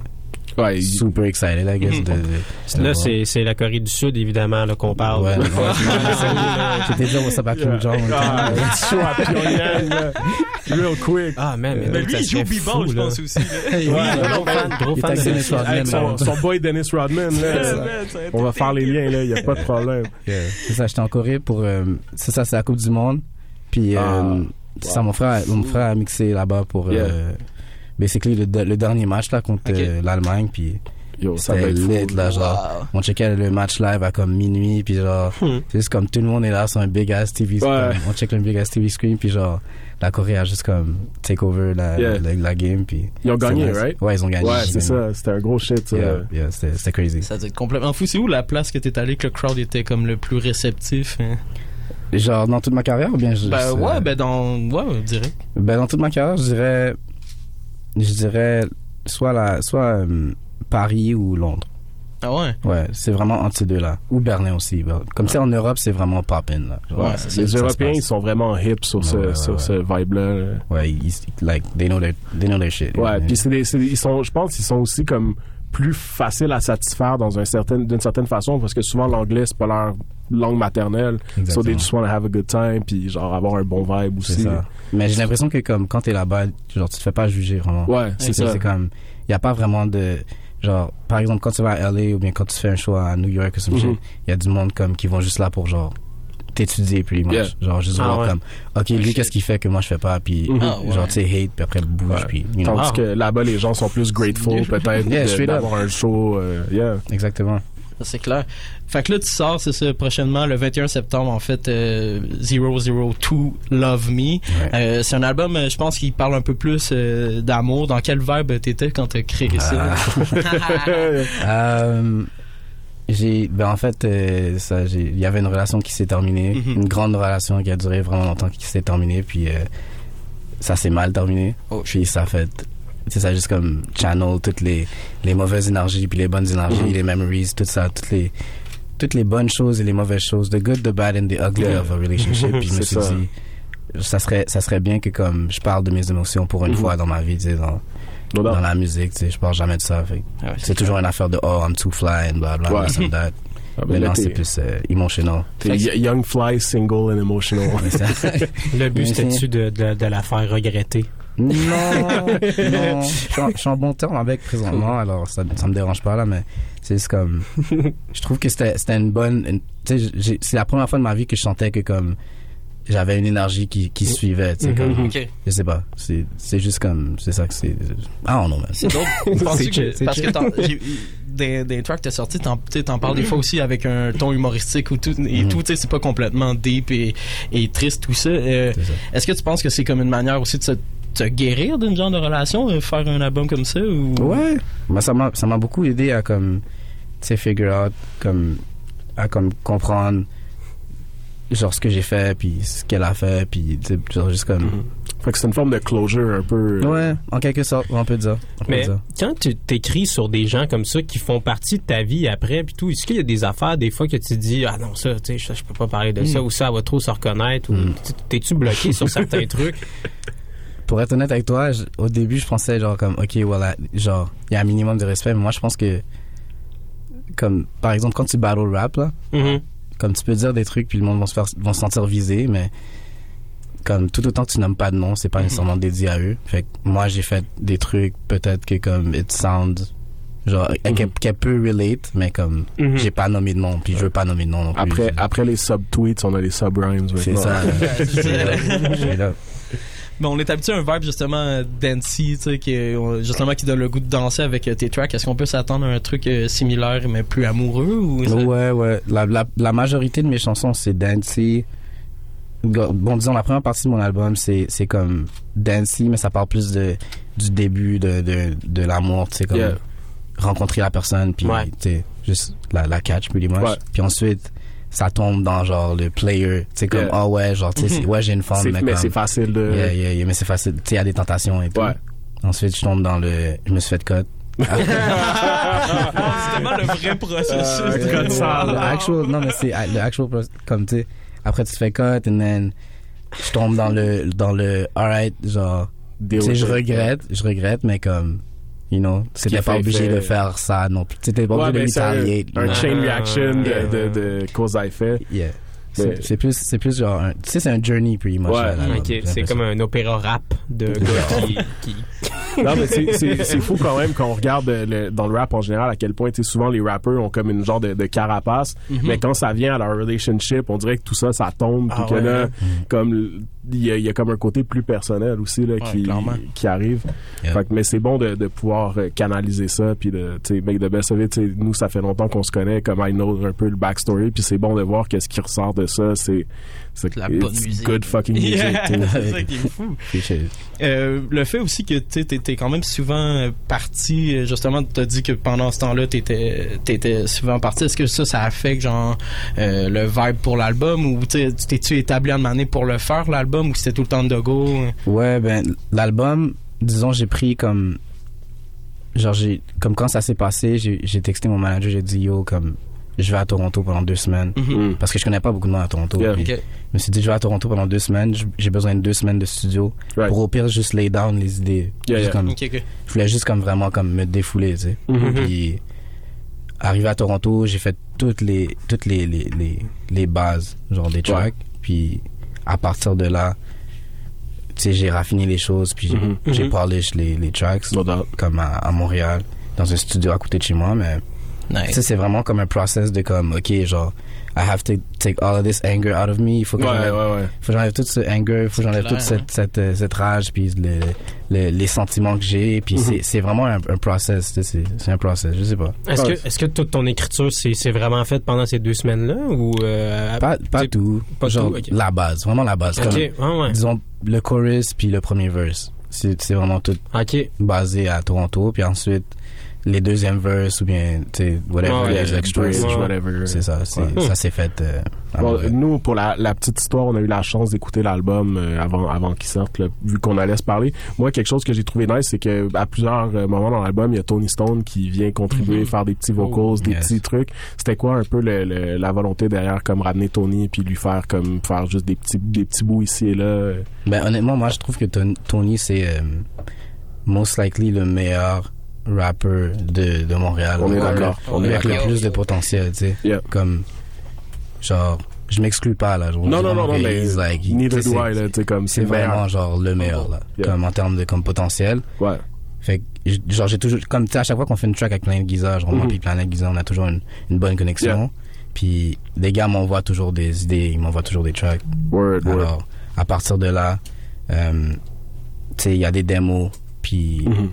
Ouais, super excited, I guess. Mhm. de, de- de Là, c'est c'est la Corée du Sud, évidemment, là, qu'on parle. Ouais, ouais, J'étais dit, what's up à Kim Jong. Ah, chaud à Pyongyang. Real quick. Ah, man, mais, Mais lui, il joue fou, je pense aussi. Oui, gros fan, gros fan de Dennis Rodman, Avec son, son boy Dennis Rodman, là. On va faire les liens, là. Il n'y a pas de problème. C'est ça, j'étais en Corée pour. euh, c'est ça, c'est la Coupe du Monde. Puis, ça, mon frère, mon frère a mixé là-bas pour. Yeah. Euh, basically, le, le dernier match là contre Ok. euh, l'Allemagne. Puis, c'était lit, là, genre. Wow. On checkait le match live à comme minuit, puis genre, Hmm. c'est juste comme tout le monde est là sur un big ass TV screen. Ouais. On check le big ass TV screen, puis genre, la Corée a juste comme take over la, Yeah. la, la game, puis. Ils ont gagné, nice. right? Ouais, ils ont gagné. Ouais, c'est ça. C'était un gros shit, ça. Yeah, yeah, c'était c'était crazy. Ça doit être complètement fou. C'est où la place que t'es allé que le crowd était comme le plus réceptif? hein? Genre, dans toute ma carrière, ou bien je. Ben je- ouais, ben dans... Ouais, direct. Ben, dans toute ma carrière, je dirais, je dirais, soit la, soit euh, Paris ou Londres. Ah ouais? Ouais, c'est vraiment entre ces deux-là. Ou Berlin aussi. bah. Comme ça, en Europe, c'est vraiment poppin', là. Ouais, c'est ça, Les ça Européens, ils sont vraiment hip sur ce, Ouais, ouais, sur ce vibe-là. là. Ouais, ils, like, they know their, they know their shit. Ouais, puis c'est des- c'est des- ils sont, je pense qu'ils sont aussi comme plus faciles à satisfaire dans un certain, d'une certaine façon parce que souvent l'anglais c'est pas leur langue maternelle. So they just want to have a good time puis genre avoir un bon vibe aussi. ça. Mais j'ai l'impression que comme quand t'es là-bas, genre tu te fais pas juger vraiment. Ouais, c'est ça. C'est comme, y a pas vraiment de, genre, par exemple quand tu vas à LA ou bien quand tu fais un show à New York ou some Mhm. shit, y a du monde comme qui vont juste là pour genre t'étudier puis Yeah. genre juste Ah voir ouais. comme, ok lui qu'est-ce qu'il fait que moi je fais pas puis Mhm. Ah ouais. genre tu sais hate puis après bouge Ouais. puis you know. Tandis Ah. que là-bas les gens sont plus grateful peut-être Yeah, d'avoir un show. euh, yeah. Exactement. C'est clair. Fait que là, tu sors, c'est ça, prochainement, le 21 septembre, en fait, euh, 002 Love Me. Ouais. Euh, c'est un album, euh, je pense, qui parle un peu plus euh, d'amour. Dans quel vibe t'étais quand t'as créé ça? J'ai ben en fait euh, ça j'ai il y avait une relation qui s'est terminée Mhm. une grande relation qui a duré vraiment longtemps qui s'est terminée puis euh, ça s'est mal terminé Oh, puis ça fait c'est ça juste comme channel toutes les les mauvaises énergies puis les bonnes énergies Mhm. les memories tout ça toutes les toutes les bonnes choses et les mauvaises choses the good the bad and the ugly Yeah. of a relationship puis je me suis ça. dit ça serait ça serait bien que comme je parle de mes émotions pour une Mhm. fois dans ma vie sais dans doubt. dans la musique tu sais je parle jamais de ça fait Ah ouais, c'est toujours une affaire de oh I'm too fly and blah blah Ouais. this and that. Ah, ben là, Maintenant c'est plus euh, y- young fly, single and emotional. Le but, c'était-tu de, de, de la faire regretter? non, non, je suis en- je suis en bon terme avec présentement, alors ça, ça me dérange pas là, mais c'est juste comme, je trouve que c'était c'était une bonne, une- tu sais, c'est la première fois de ma vie que je sentais que comme j'avais une énergie qui, qui suivait, tu sais, comme, Ok. je sais pas, c'est c'est juste comme, c'est ça que c'est, ah non, man. C'est drôle. Penses-tu que, parce que t'en- des, des tracks que t'as sortis, t'en, t'en parles des fois aussi avec un ton humoristique ou tout, et Mhm. tout, tu sais, c'est pas complètement deep et, et triste, tout ça. Euh, ça. est-ce que tu penses que c'est comme une manière aussi de se, te guérir d'une genre de relation, euh, faire un album comme ça, ou? Ouais. Moi, ça m'a, ça m'a beaucoup aidé à comme, tu sais, figure out, comme, à comme comprendre, genre, ce que j'ai fait, puis ce qu'elle a fait, puis, genre, juste comme, Fait que c'est une forme de closure un peu. euh, ouais, en quelque sorte, on peut dire. On peut Mais dire. quand tu t'écris sur des gens comme ça qui font partie de ta vie après puis tout, est-ce qu'il y a des affaires des fois que tu te dis ah non ça tu sais je, peux pas parler de ça ou ça elle va trop se reconnaître ou Mm. tu- t'es-tu bloqué sur certains trucs Pour être honnête avec toi, je- au début, je pensais, genre, comme, ok, voilà, genre, il y a un minimum de respect, mais moi, je pense que, comme, par exemple, quand tu battle rap, là, Mhm. Comme tu peux dire des trucs puis le monde va se faire vont se sentir visé mais comme tout autant que tu nommes pas de nom c'est pas nécessairement dédié à eux fait que moi j'ai fait des trucs peut-être que comme it sound genre qu'elle qu'elle peut relate mais comme Mhm. j'ai pas nommé de nom puis je veux pas nommer de nom non plus Après, C'est- après les sub-tweets, on a les sub-rhymes. c'est maintenant. ça Mais on est habitué à un vibe justement dancey, tu sais, qui justement qui donne le goût de danser avec euh, tes tracks. Est-ce qu'on peut s'attendre à un truc euh, similaire mais plus amoureux ou ça- ouais ouais la, la, la majorité de mes chansons c'est dancey bon disons la première partie de mon album c'est c'est comme dancey mais ça parle plus de du début de de, de l'amour tu sais comme Yeah. rencontrer la personne puis Ouais. tu sais juste la la catch pretty much Ouais. puis ensuite ça tombe dans genre le player tu sais comme Yeah. ah ouais genre tu sais c'est- ouais j'ai une femme C'est- mais, mais c'est facile de. yeah, yeah, yeah, mais c'est facile tu sais il y a des tentations et tout Ouais. ensuite je tombe dans le je me suis fait cut c'est tellement le vrai processus. Euh, de- code sale. le actual non mais c'est le actual comme tu sais après tu te fais cut and then je tombe dans le dans le alright genre tu sais je regrette je regrette mais comme you know c'était pas obligé fait. de faire ça non plus t'étais pas Ouais, obligé de un, retaliate un chain reaction de, Yeah. de, de cause à effet. yeah c'est c'est plus c'est plus genre un- tu sais c'est un journey pretty much Ouais. là, c'est comme un opéra rap de gars qui, qui Non, mais c'est- c'est c'est fou quand même quand on regarde le- dans le rap en général à quel point, tu sais, souvent les rappeurs ont comme une genre de, de carapace, mais quand ça vient à leur relationship, on dirait que tout ça, ça tombe, puis Ah que ouais, là, hein. comme il y, a, il y a comme un côté plus personnel aussi là, qui, clairement. qui arrive. Yeah. Fait que- mais c'est bon de, de pouvoir euh, canaliser ça, puis de, tu sais, make the best of it. Tu sais, Nous, ça fait longtemps qu'on se connaît, comme I know un peu le backstory, puis c'est bon de voir qu'est-ce qui ressort de ça. C'est c'est La bonne it's musique. good fucking music. Yeah, tu c'est ça qui est fou. Euh, le fait aussi que tu t'es t'es quand même souvent euh, parti, euh, justement, tu as dit que pendant ce temps-là, t'étais étais souvent parti. Est-ce que ça, ça affecte genre euh, le vibe pour l'album ou tu t'es-tu établi en année pour le faire l'album ou c'était tout le temps de go? Ouais, ben, l'album, disons, j'ai pris comme. genre, j'ai, comme quand ça s'est passé, j'ai j'ai texté mon manager, j'ai dit, yo, comme, je vais à Toronto pendant deux semaines. Mhm. Parce que je connais pas beaucoup de monde à Toronto. Yeah. Je me suis dit, je vais à Toronto pendant deux semaines, j'ai besoin de deux semaines de studio. Right. Pour au pire, juste lay down les idées. Yeah, yeah. comme- je voulais juste comme vraiment comme me défouler, tu sais. Mhm. Puis arrivé à Toronto, j'ai fait toutes les toutes les les, les, les bases genre des tracks. Puis à partir de là, tu sais, j'ai raffiné les choses. Puis j'ai Mhm. j'ai Mhm. polish les les tracks No comme à, à Montréal dans un studio à côté de chez moi. Mais Nice. c'est vraiment comme un process de comme ok genre I have to take all of this anger out of me. Il faut que Ouais, j'enlève ouais, ouais. tout ce anger, faut que j'enlève toute cette, cette, euh, cette rage, puis le, le- les sentiments que j'ai. Puis Mhm. c'est- c'est vraiment un, un process, c'est c'est un process, je sais pas. Est-ce que, est-ce que toute ton écriture, c'est c'est vraiment fait pendant ces deux semaines-là ou euh, Pas, pas tout, pas genre tout, ok. la base, vraiment la base. Ok, Comme, ah ouais. disons le chorus puis le premier verse. C'est c'est vraiment tout Ok. basé à Toronto, puis ensuite les deuxièmes verses ou bien, tu sais, whatever, Ouais, les extras. Ouais. whatever. C'est ça, c'est- Ouais. ça s'est fait euh, Bon, nous, pour la, la petite histoire, on a eu la chance d'écouter l'album euh, avant, avant qu'il sorte, là, vu qu'on allait se parler. Moi, quelque chose que j'ai trouvé nice, c'est que à plusieurs euh, moments dans l'album, il y a Tony Stone qui vient contribuer, Mhm. faire des petits vocals, des yes. petits trucs. C'était quoi un peu le, le- la volonté derrière, comme ramener Tony puis lui faire comme faire juste des petits des petits bouts ici et là? Ben, honnêtement, moi, je trouve que Ton- Tony, c'est euh, most likely le meilleur rapper de, de Montréal. On est Avec d'accord. Avec le plus de potentiel, tu sais. Yeah. Comme, genre, je m'exclus pas, là. Non, non, non, non, mais like, he- neither do I, là, tu sais, comme c'est vraiment, genre, le meilleur, là. Yeah. Comme en termes de comme potentiel. Ouais. Fait que, genre, j'ai toujours, comme, tu sais, à chaque fois qu'on fait une track avec Planet Giza, genre, moi Mhm. puis Planet Giza, on a toujours une, une bonne connexion. Yeah. Puis, les gars m'envoient toujours des idées, ils m'envoient toujours des tracks. Word, word. Alors, à partir de là, euh, tu sais, il y a des démos, puis Mhm.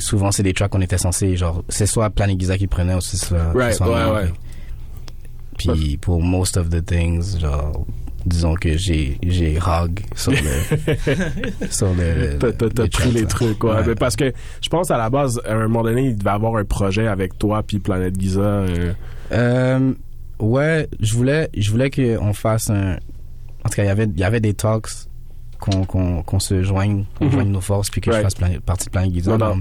Souvent c'est des tracks qu'on était censé, genre, c'est soit Planet Giza qui prenait ou c'est soit. Right, soit ouais, ouais. Puis pour most of the things, genre, disons que j'ai j'ai hog sur le sur le. T'as- pris les trucs, ouais. Ouais. Mais parce que je pense à la base, à un moment donné, il devait avoir un projet avec toi puis Planète Giza. euh, Euh, ouais, je voulais, je voulais qu'on fasse un. En tout cas, il y avait, il y avait des talks qu'on qu'on qu'on se joigne, qu'on Mhm. joigne nos forces, puis que je fasse Planet- partie de Planet Giza. Non, non.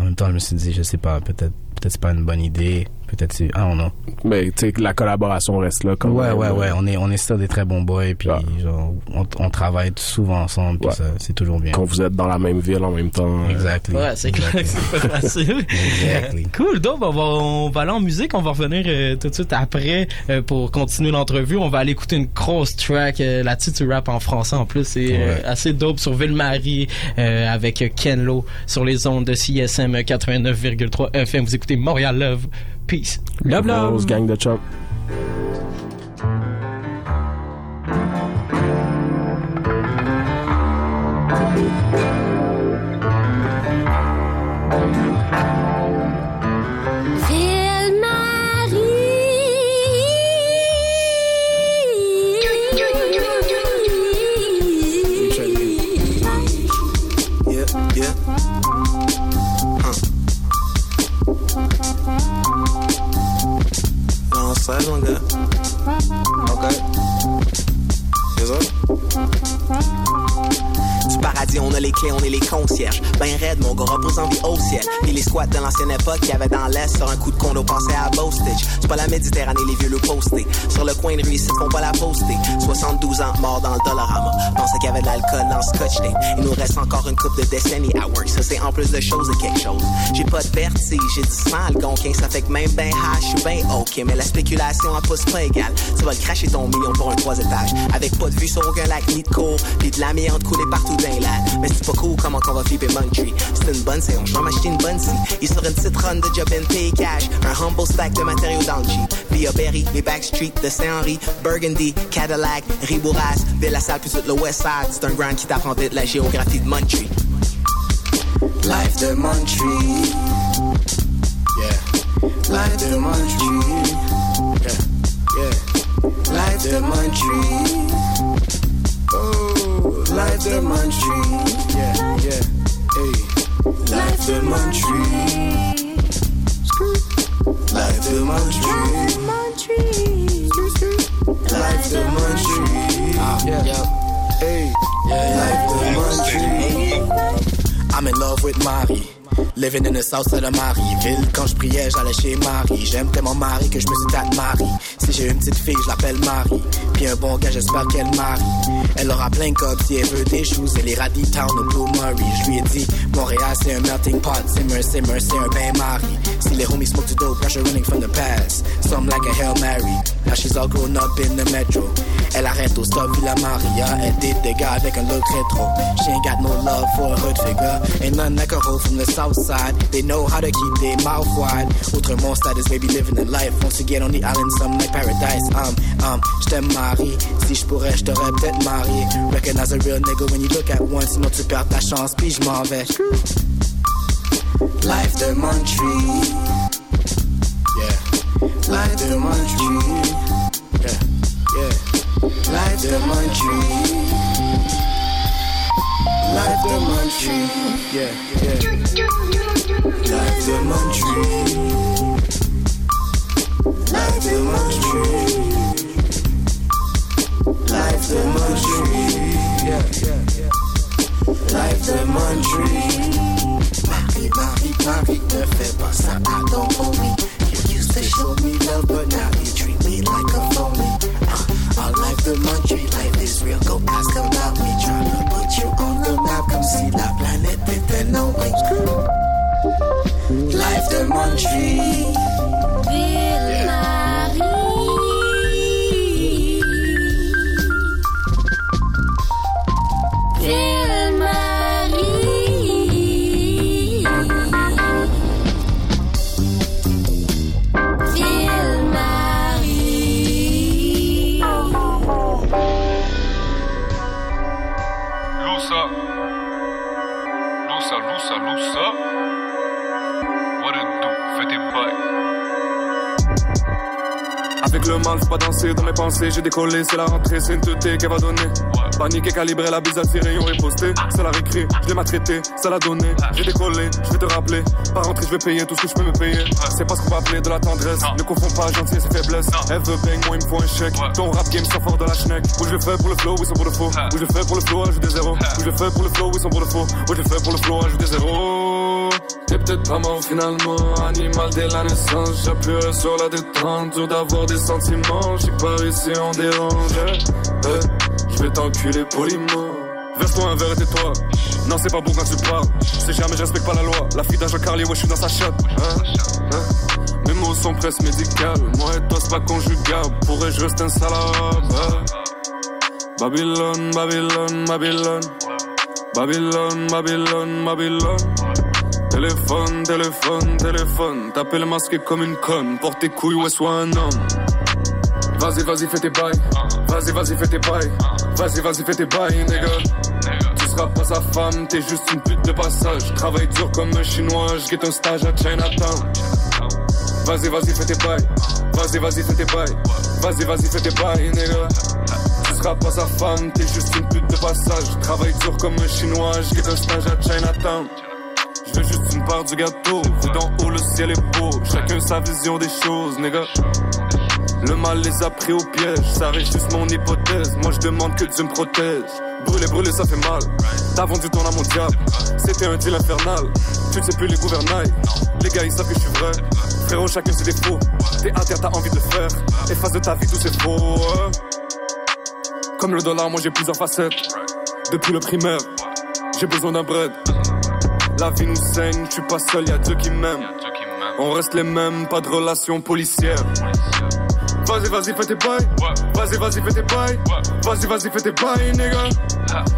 En, même temps, je me suis dit, je sais pas, peut-être, peut-être c'est pas une bonne idée, peut-être c'est, ah non. mais tu sais, que la collaboration reste là. Quand Ouais, même, ouais, euh, ouais, on est, on est still des très bons boys, puis Ouais. genre, on, on travaille souvent ensemble, puis Ouais. ça, c'est toujours bien. Quand vous êtes dans la même ville en même temps. euh, Exactly. Ouais, c'est clair que c'est pas facile. Exactly. Cool, donc on va, on va aller en musique, on va revenir euh, tout de suite après euh, pour continuer l'entrevue. On va aller écouter une grosse track euh, là-dessus, tu rap en français en plus, c'est euh, Ouais. assez dope sur Ville-Marie euh, avec Ken Lo sur les ondes de CSM 89,3 FM. Vous écoutez Montréal Love. Peace. Love, love. Grosse gang de chums. Non, ça, mon On a les clés, on est les concierges. Ben raide, mon gars, repose en vie au ciel. Puis les squats de l'ancienne époque qu'il avait dans l'Est, sur un coup de condo passé à Bostage. C'est pas la Méditerranée, les vieux le postés. Sur le coin de rue, ici, font pas la poster. 72 ans, mort dans le Dollarama. Pensais qu'il y avait de l'alcool dans scotch tape. Il nous reste encore une coupe de décennies à work. Ça, c'est en plus de choses et quelque chose. J'ai pas de vertige, j'ai du sang, le gonquin. Ça fait que même ben hash, je suis ben ok. Mais la spéculation en pousse pas égal. Tu vas le cracher ton million pour un trois étages. Avec pas de vue sur aucun lac ni de cour. Puis de l'amiante coulée partout dans lacs. Mais c'est pas cool comment qu'on va flipper Muntree. C'est une bonne séance, je vais m'acheter une bonne scie. Il sur une petite run de job and pay cash. Un humble stack de matériaux dans le Jeep. Via Berry, les Backstreet de Saint-Henri, Burgundy, Cadillac, Ribouras, Ville-la-Salle puis tout le West Side. C'est un grand qui t'apprend vite la géographie de Muntree. Life de Montreal. Yeah. Life de Montreal. Yeah. Yeah. Life de Montreal. Life de Montreal. Yeah, yeah. Hey. Life de Montreal. Life de Montreal. Life de Montreal. Ah, yeah. Hey. Life de Montreal. I'm in love with Mari. Living in the south side of Marieville. Quand je priais, j'allais chez Marie. J'aime tellement Marie que je me suis tat Marie. Si j'ai une petite fille, je l'appelle Marie. Puis un bon gars, j'espère qu'elle marie. Elle aura plein de si elle veut des choses. Elle radie town au Blue Murray. Je lui ai dit, Montréal c'est un melting pot. Simmer, simmer, c'est un bain Marie. Si les homies smoke du dope, pressure running from the past. Some like a Hail Mary. Now she's all grown up in the metro. Elle arrête au stop Villa Maria. Elle date des gars avec un look rétro. She ain't got no love for a hood figure. Ain't none like a hoe from the south side. They know how to keep their mouth wide. Autrement, status baby living the life. Once again on the island, some like paradise. Um, um, j't'aime Marie. Si j'pourrais, j't'aurais peut-être marié. Recognize a real nigga when you look at one. Sinon tu perds ta chance, puis j'm'en vais. Life de Montreal. Yeah. Life de Montreal. Life de Montreal. Life de Montreal. Yeah. Yeah. Life de Montreal. Life de Montreal. Life de Montreal. Yeah. Yeah. Yeah. Life de Montreal. Marie, Marie, Marie, ne fais pas ça, I don't owe me. You used to show me love, but now you treat me like a the Montreal, life is real, go ask about me. Tryna put you on the map, come see la planète way. Life de Montreal. Le mal, faut pas danser dans mes pensées. J'ai décollé, c'est la rentrée, c'est une teuté qu'elle va donner. Panique et calibré, la bise à tirer, on riposté. Ça l'a récrit, je l'ai maltraité, ça l'a donné. J'ai décollé, je vais te rappeler. Par rentrée, je vais payer tout ce que je peux me payer. C'est pas ce qu'on va appeler de la tendresse. Ne confonds pas gentil, c'est faiblesse. Elle veut bang, moi il me faut un chèque. Ton rap game sort fort de la schneck. Où je fais pour le flow, ils sont pour le faux. Où je fais pour le flow, ajoute des zéros. Où je fais pour le flow, ils sont pour le faux. Où je fais pour le flow, ajoute des zéros. T'es peut-être pas mort finalement, animal dès la naissance. J'appuierai sur la détente, dur d'avoir des sentiments. J'suis par ici, on dérange. Eh, je vais t'enculer poliment. Verse-toi un verre et tais-toi. Non, c'est pas bon quand tu parles. C'est jamais, je respecte pas la loi. La fille d'un Carlier, ouais, je suis dans sa chatte. Hein, hein. Mes mots sont presque médicales. Moi et toi, c'est pas conjugal. Pourrais-je rester un hein? Babylone, Babylone, Babylone. Babylone, Babylone, Babylone. Téléphone, téléphone, téléphone. T'appelles masqué comme une conne. Porte tes couilles, ouais, sois un homme. Vas-y, vas-y, fais tes bails. Vas-y, vas-y, fais tes bails. Vas-y, vas-y, fais tes bails, nigga. Tu seras pas sa femme, t'es juste une pute de passage. Travaille dur comme un chinois, je un stage à Chinatown. Vas-y, vas-y, fais tes bails. Vas-y, vas-y, fais tes bails. Vas-y, vas-y, fais tes bails, nigga. Tu seras pas sa femme, t'es juste une pute de passage. Travaille dur comme un chinois, je un stage à Chinatown. Veux juste une part du gâteau. Vu d'en haut, le ciel est beau. Chacun sa vision des choses, nigga. Le mal les a pris au piège. Ça reste juste mon hypothèse. Moi, je demande que Dieu me protège. Brûler, brûler, ça fait mal. T'as vendu ton âme diable. C'était un deal infernal. Tu ne sais plus les gouvernails. Les gars, ils savent que je suis vrai. Frérot, chacun ses défauts. T'es à terre, t'as envie de le faire. Efface de ta vie tout c'est faux. ouais. Comme le dollar, moi j'ai plusieurs facettes. Depuis le primaire, j'ai besoin d'un bread. La vie nous saigne, je suis pas seul, y'a Dieu qui m'aime. On reste les mêmes, pas de relation policière. Vas-y, vas-y, fais tes bails. Vas-y, vas-y, fais tes bails. Vas-y, vas-y, fais tes bails, nigga.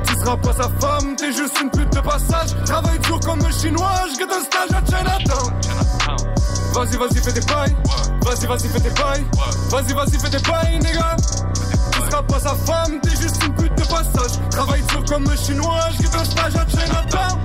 Tu seras pas sa femme, t'es juste une pute de passage. Travaille dur comme un chinois, je un stage à Chinatown. Vas-y, vas-y, fais tes bails. Vas-y, vas-y, fais tes bails. Vas-y, vas-y, fais tes bails, nigga. Tu seras pas sa femme, t'es juste une pute de passage. Travaille dur comme un chinois, je un stage à Chinatown.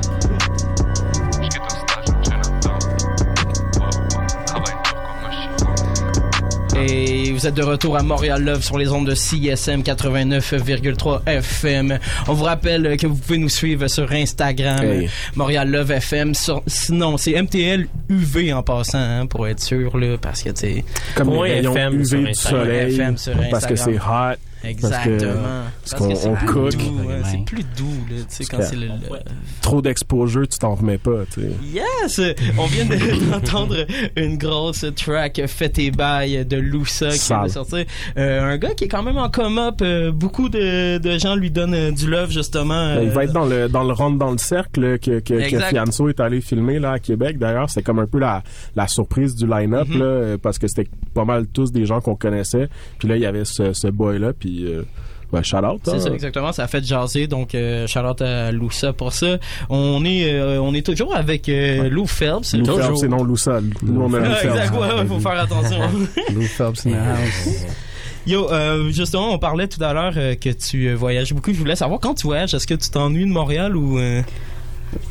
Et vous êtes de retour à Montréal Love sur les ondes de CSM 89,3 FM. On vous rappelle que vous pouvez nous suivre sur Instagram, Hey. Montréal Love FM. Sur- sinon, c'est MTL UV en passant, hein, pour être sûr, là, parce que, tu sais... Comme les rayons FM UV sur du Instagram. soleil. FM sur parce que c'est hot. Exactement. Parce qu'on plus cook. ouais, c'est plus doux, là, tu sais, quand c'est le, le- Trop d'exposure, tu t'en remets pas, tu sais. Yes! On vient de- d'entendre une grosse track Fais tes bails de Loussa qui vient de sortir. Euh, un gars qui est quand même en come-up. euh, beaucoup de, de gens lui donnent euh, du love, justement. Ben, il va être dans le dans le rentre dans le cercle que que. Fianso est allé filmer là à Québec. D'ailleurs, c'est comme un peu la la surprise du line-up Mhm. là, parce que c'était pas mal tous des gens qu'on connaissait. Puis là, il y avait ce, ce boy là, puis euh, ben, shout out. C'est ça, exactement. Ça a fait jaser. Donc, euh, shout out à Loussa pour ça. On est, euh, on est toujours avec euh, Lou Phelps. Lou Phelps, c'est non Loussa. Nous, on a Lou Ah, Phelps. exact, ouais, ouais, faut faire attention. Lou Phelps in the house. Yo, euh, justement, on parlait tout à l'heure euh, que tu euh, voyages beaucoup. Je voulais savoir quand tu voyages, est-ce que tu t'ennuies de Montréal ou euh...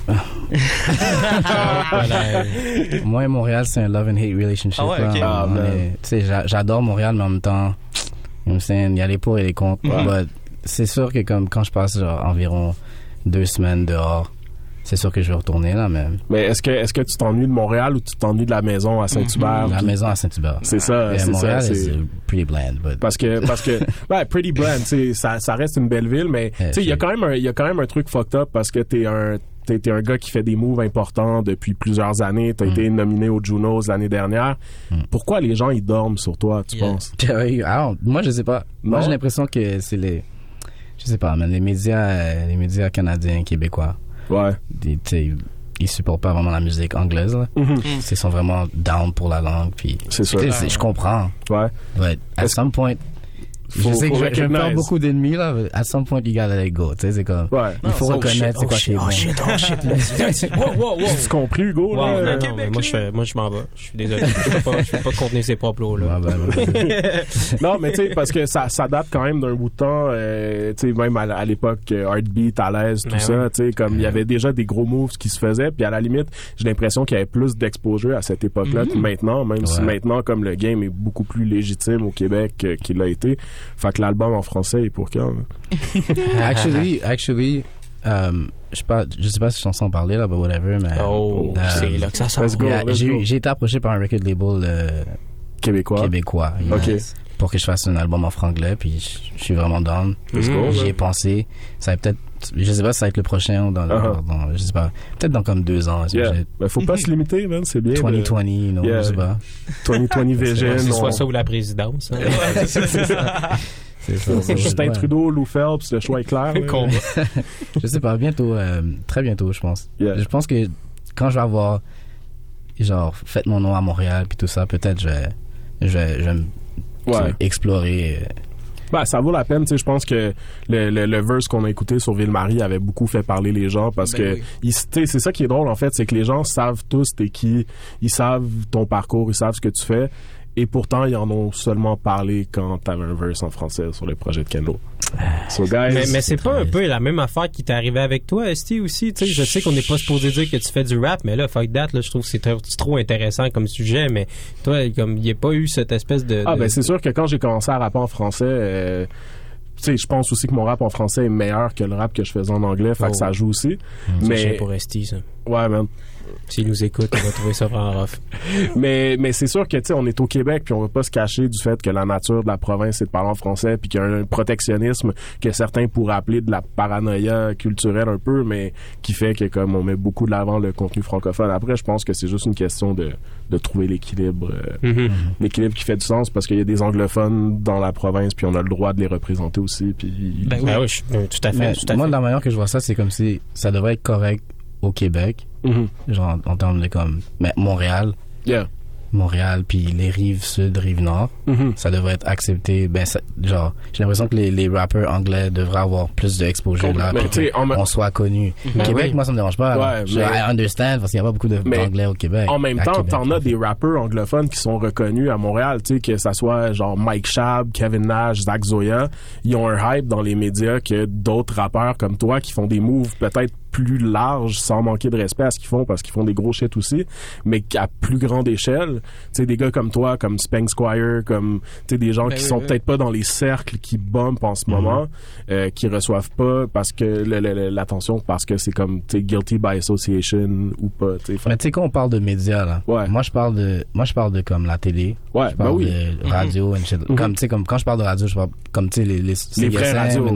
Moi et Montréal, c'est un love and hate relationship. Ah ouais, là. ok. Ah, tu sais, j'adore Montréal, mais en même temps, you know what I'm saying, il y a les pour et les contre. Ouais. C'est sûr que comme quand je passe genre, environ deux semaines dehors, c'est sûr que je vais retourner là, mais Mais est-ce que est-ce que tu t'ennuies de Montréal ou tu t'ennuies de la maison à Saint-Hubert? La maison à Saint-Hubert. C'est ça, c'est ça. c'est- c'est pretty bland, but Parce que, parce que, ouais, Pretty Bland, ça, ça reste une belle ville, mais, tu sais, il y a quand même un, il y a quand même un truc fucked up parce que t'es un, t'es, t'es un gars qui fait des moves importants depuis plusieurs années. T'as été nominé aux Junos l'année dernière. Pourquoi les gens, ils dorment sur toi, tu penses? Don't- moi, je sais pas. Moi, j'ai l'impression que c'est les. Je sais pas, man. Les médias, euh, les médias canadiens, québécois. Ouais. Ils, ils supportent pas vraiment la musique anglaise, là. Mhm. Ils sont vraiment down pour la langue, puis. C'est Je comprends. Ouais. But at some point. Faut- je sais que faut je, me beaucoup d'ennemis, là. but At some point, you gotta let go. Tu sais, c'est comme. Ouais. Il faut Oh, reconnaître c'est quoi qui est bon. wow, wow, wow. Tu compris, Hugo, Wow, là? non, non, mais moi, je, fais- moi, je m'en vais. Je suis désolé. Je peux pas, je peux pas contenir ces propos, là. Ah, ben, non, mais tu sais, parce que ça, ça date quand même d'un bout de temps, euh, tu sais, même à, à l'époque, euh, Heartbeat, à l'aise, tout Ben ça, ouais. tu sais, comme il y avait déjà des gros moves qui se faisaient, puis à la limite, j'ai l'impression qu'il y avait plus d'exposure à cette époque-là Mhm. que maintenant, même si maintenant, comme le game est beaucoup plus légitime au Québec qu'il l'a été, fait que l'album en français est pour quand? actually, actually, um, je sais pas, je sais pas si je suis censé en parler là, but whatever, mais. Oh, euh, c'est là que ça sort. Let's go, yeah, j'ai été approché par un record label euh, Québécois. québécois. Ok. Pour que je fasse un album en franglais, puis je suis vraiment down. Let's go, J'y ai pensé. Ça va peut-être, je sais pas si ça va être le prochain ou dans, dans- Uh-huh. dans- je sais pas, peut-être dans comme deux ans. Yeah. Ben, faut pas se limiter, man, c'est bien. de- 2020, you know, Yeah. je sais pas. 2020 Vision. C'est soit ça ou la présidence. hein. C'est ça. c'est ça, Justin ouais. Trudeau, Lou Phelps, le choix est clair. je sais pas, bientôt, euh, très bientôt, je pense. Yeah. Je pense que quand je vais avoir, genre, fait mon nom à Montréal, puis tout ça, peut-être je vais, je vais, je vais Ouais. explorer. euh, Ben, ça vaut la peine, tu sais, je pense que le, le, le verse qu'on a écouté sur Ville-Marie avait beaucoup fait parler les gens parce Ben que oui. c'est ça qui est drôle en fait, c'est que les gens savent tous t'es qui, ils savent ton parcours, ils savent ce que tu fais et pourtant ils en ont seulement parlé quand t'avais un verse en français sur le projet de Kendo. So guys, Mais, mais c'est pas un peu la même affaire qui t'est arrivé avec toi, Esti, aussi. Tu sais, je sais qu'on n'est pas supposé dire que tu fais du rap, mais là, fuck that, là, je trouve que c'est trop, intéressant comme sujet, mais toi, comme, il n'y a pas eu cette espèce de... Ah de- ben c'est sûr que quand j'ai commencé à rapper en français, euh, tu sais, je pense aussi que mon rap en français est meilleur que le rap que je faisais en anglais, fait Oh. que ça joue aussi. C'est mais pour Esti, ça. Ouais, man. S'il nous écoute, on va trouver ça vraiment rough. mais mais c'est sûr que tu sais on est au Québec puis on va pas se cacher du fait que la nature de la province c'est de parler en français puis qu'il y a un protectionnisme que certains pourraient appeler de la paranoïa culturelle un peu mais qui fait que comme on met beaucoup de l'avant le contenu francophone après je pense que c'est juste une question de de trouver l'équilibre euh, Mhm. l'équilibre qui fait du sens parce qu'il y a des anglophones dans la province puis on a le droit de les représenter aussi puis Ben oui. Ben oui, je- euh, tout à fait, Mais tout à moi, fait. de la manière que je vois ça, c'est comme si ça devrait être correct au Québec, Mhm. genre en termes de comme mais Montréal, yeah Montréal, puis les rives sud, rives nord, Mhm. ça devrait être accepté. Ben, ça- genre, j'ai l'impression que les, les rappeurs anglais devraient avoir plus d'exposure là, puis me- on soit connu. Ben Québec, oui. moi, ça me dérange pas. Ouais, je, mais- I understand parce qu'il n'y a pas beaucoup d'anglais au Québec. En même temps, t'en as des rappeurs anglophones qui sont reconnus à Montréal, tu sais, que ça soit genre Mike Shab, Kevin Nash, Zach Zoya. Ils ont un hype dans les médias que d'autres rappeurs comme toi qui font des moves peut-être plus large sans manquer de respect à ce qu'ils font parce qu'ils font des gros shit aussi, mais à plus grande échelle. Tu sais, des gars comme toi, comme Spank Squire, comme tu sais des gens Ben qui oui, sont oui. peut-être pas dans les cercles qui bumpent en ce moment, euh, qui reçoivent pas parce que le- le- le- l'attention parce que c'est comme tu sais guilty by association ou pas. tu sais. Fait- Mais tu sais, quand on parle de médias, là, Ouais. moi, je parle de, moi, je parle de comme la télé. Ouais, je bah parle oui. de radio and shit. Mhm. Comme, tu sais, comme, quand je parle de radio, je parle comme, tu sais, les, les, Les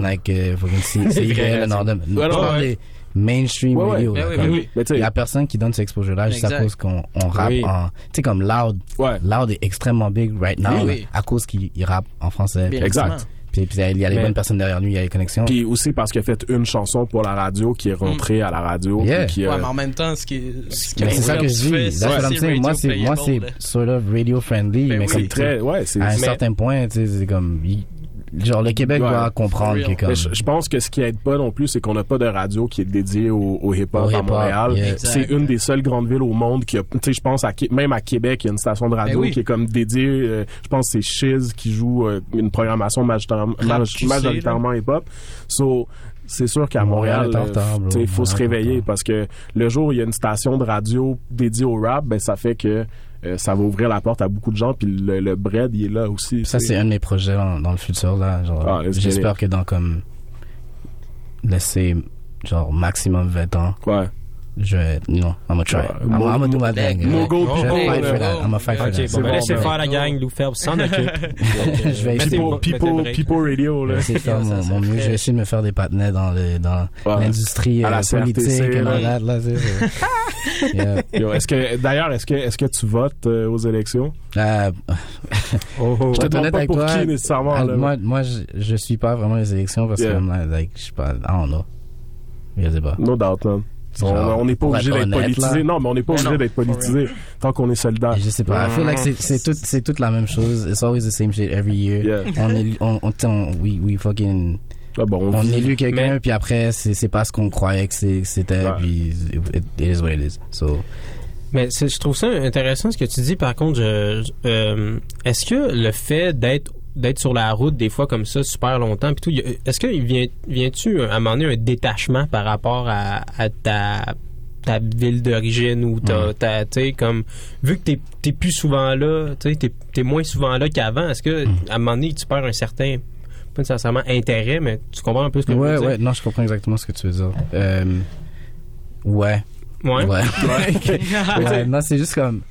like, euh, fucking C- vraies CIBL and radios. all them. Je Ouais, parle ouais. des mainstream Ouais, ouais. radio. Ben là, oui, comme- ben oui. Mais tu Il y sais, a personne qui donne cette exposure-là juste à cause qu'on on rappe Oui. en, tu sais, comme Loud. ouais. Loud est extrêmement big right now, Oui, là, oui. à cause qu'il il rappe en français. Bien Exact. Puis, puis il y a les Mais- bonnes personnes derrière lui, il y a les connexions. Puis aussi parce qu'il a fait une chanson pour la radio qui est rentrée à la radio. Yeah. qui, euh, Ouais, mais en même temps, ce qui, ce qui Mais c'est ça que je dis. fait, That's what I'm saying. Moi, c'est, moi, c'est radio sort of radio friendly, Ben mais oui. comme c'est très, ouais, c'est. à un mais- certain point, tu sais, c'est comme, il- genre, le Québec Ouais. doit comprendre que comme, je, je pense que ce qui aide pas non plus, c'est qu'on n'a pas de radio qui est dédiée au, au hip-hop Au à hip-hop, Montréal. yeah. Exact. C'est une des seules grandes villes au monde qui a, tu sais, je pense à, même à Québec, il y a une station de radio Ben oui. qui est comme dédiée, euh, je pense que c'est Shiz qui joue euh, une programmation majoritairement, hip-hop. So, c'est sûr qu'à Montréal il faut se réveiller parce que le jour où il y a une station de radio dédiée au rap, ben ça fait que euh, ça va ouvrir la porte à beaucoup de gens puis le, le bread il est là aussi. ça, c'est un de mes projets dans, dans le futur, là. Ah, j'espère que dans comme, laisser, genre, maximum 20 ans, Ouais. Je vais, non, I'm gonna try. I'm, I'm gonna do my thing. No Je go vais fight for that. I'm gonna fight for Ok, that. bon, ben bon, laissez ben. faire la gang, Lou Ferb s'en occupe. Je vais essayer, People, le people, radio, je là. vais essayer de faire Ça, mon, mieux. Je vais essayer de me faire des partenaires dans le, dans l'industrie À la euh, politique et that, là, c'est- Yeah. Yo, est-ce que d'ailleurs est-ce que est-ce que tu votes euh, aux élections? Euh, Oh, oh. Je te demande honnête pas avec pour toi, qui nécessairement Ah, là. moi, moi je, je suis pas vraiment les élections parce Yeah. que like, like, je sais pas, I don't know. Je sais pas. No doubt, man. On n'est pas obligé être d'être politisé. là. Non, mais on n'est pas obligé d'être politisé tant qu'on est solidaire. Je sais pas. I feel like c'est, tout, c'est toute la même chose. It's always the same shit every year. Yeah. On est, on, on, on, we, we fucking, Ah, bon, on élu quelqu'un Mais- puis après c'est, c'est pas ce qu'on croyait que c'était Ouais. puis it, it is what it is. So, Mais c'est- je trouve ça intéressant ce que tu dis. Par contre, je, je- euh, est-ce que le fait d'être d'être sur la route des fois comme ça super longtemps puis tout, a- est-ce vient viens-tu à un moment donné un détachement par rapport à, à ta ta ville d'origine ou ta, ta comme vu que t'es plus souvent là tu sais t'es moins souvent là qu'avant est-ce que Mm. à un moment donné tu perds un certain pas nécessairement intérêt mais tu comprends un peu ce que je ouais, veux dire? ouais, non, je comprends exactement ce que tu veux dire. Euh, ouais? ouais, Ouais. Ouais, non, c'est juste comme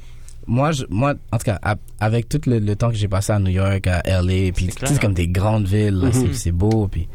moi, je, moi, en tout cas, à- avec tout le, le temps que j'ai passé à New York, à LA, puis c'est comme des grandes villes, c'est- c'est beau, puis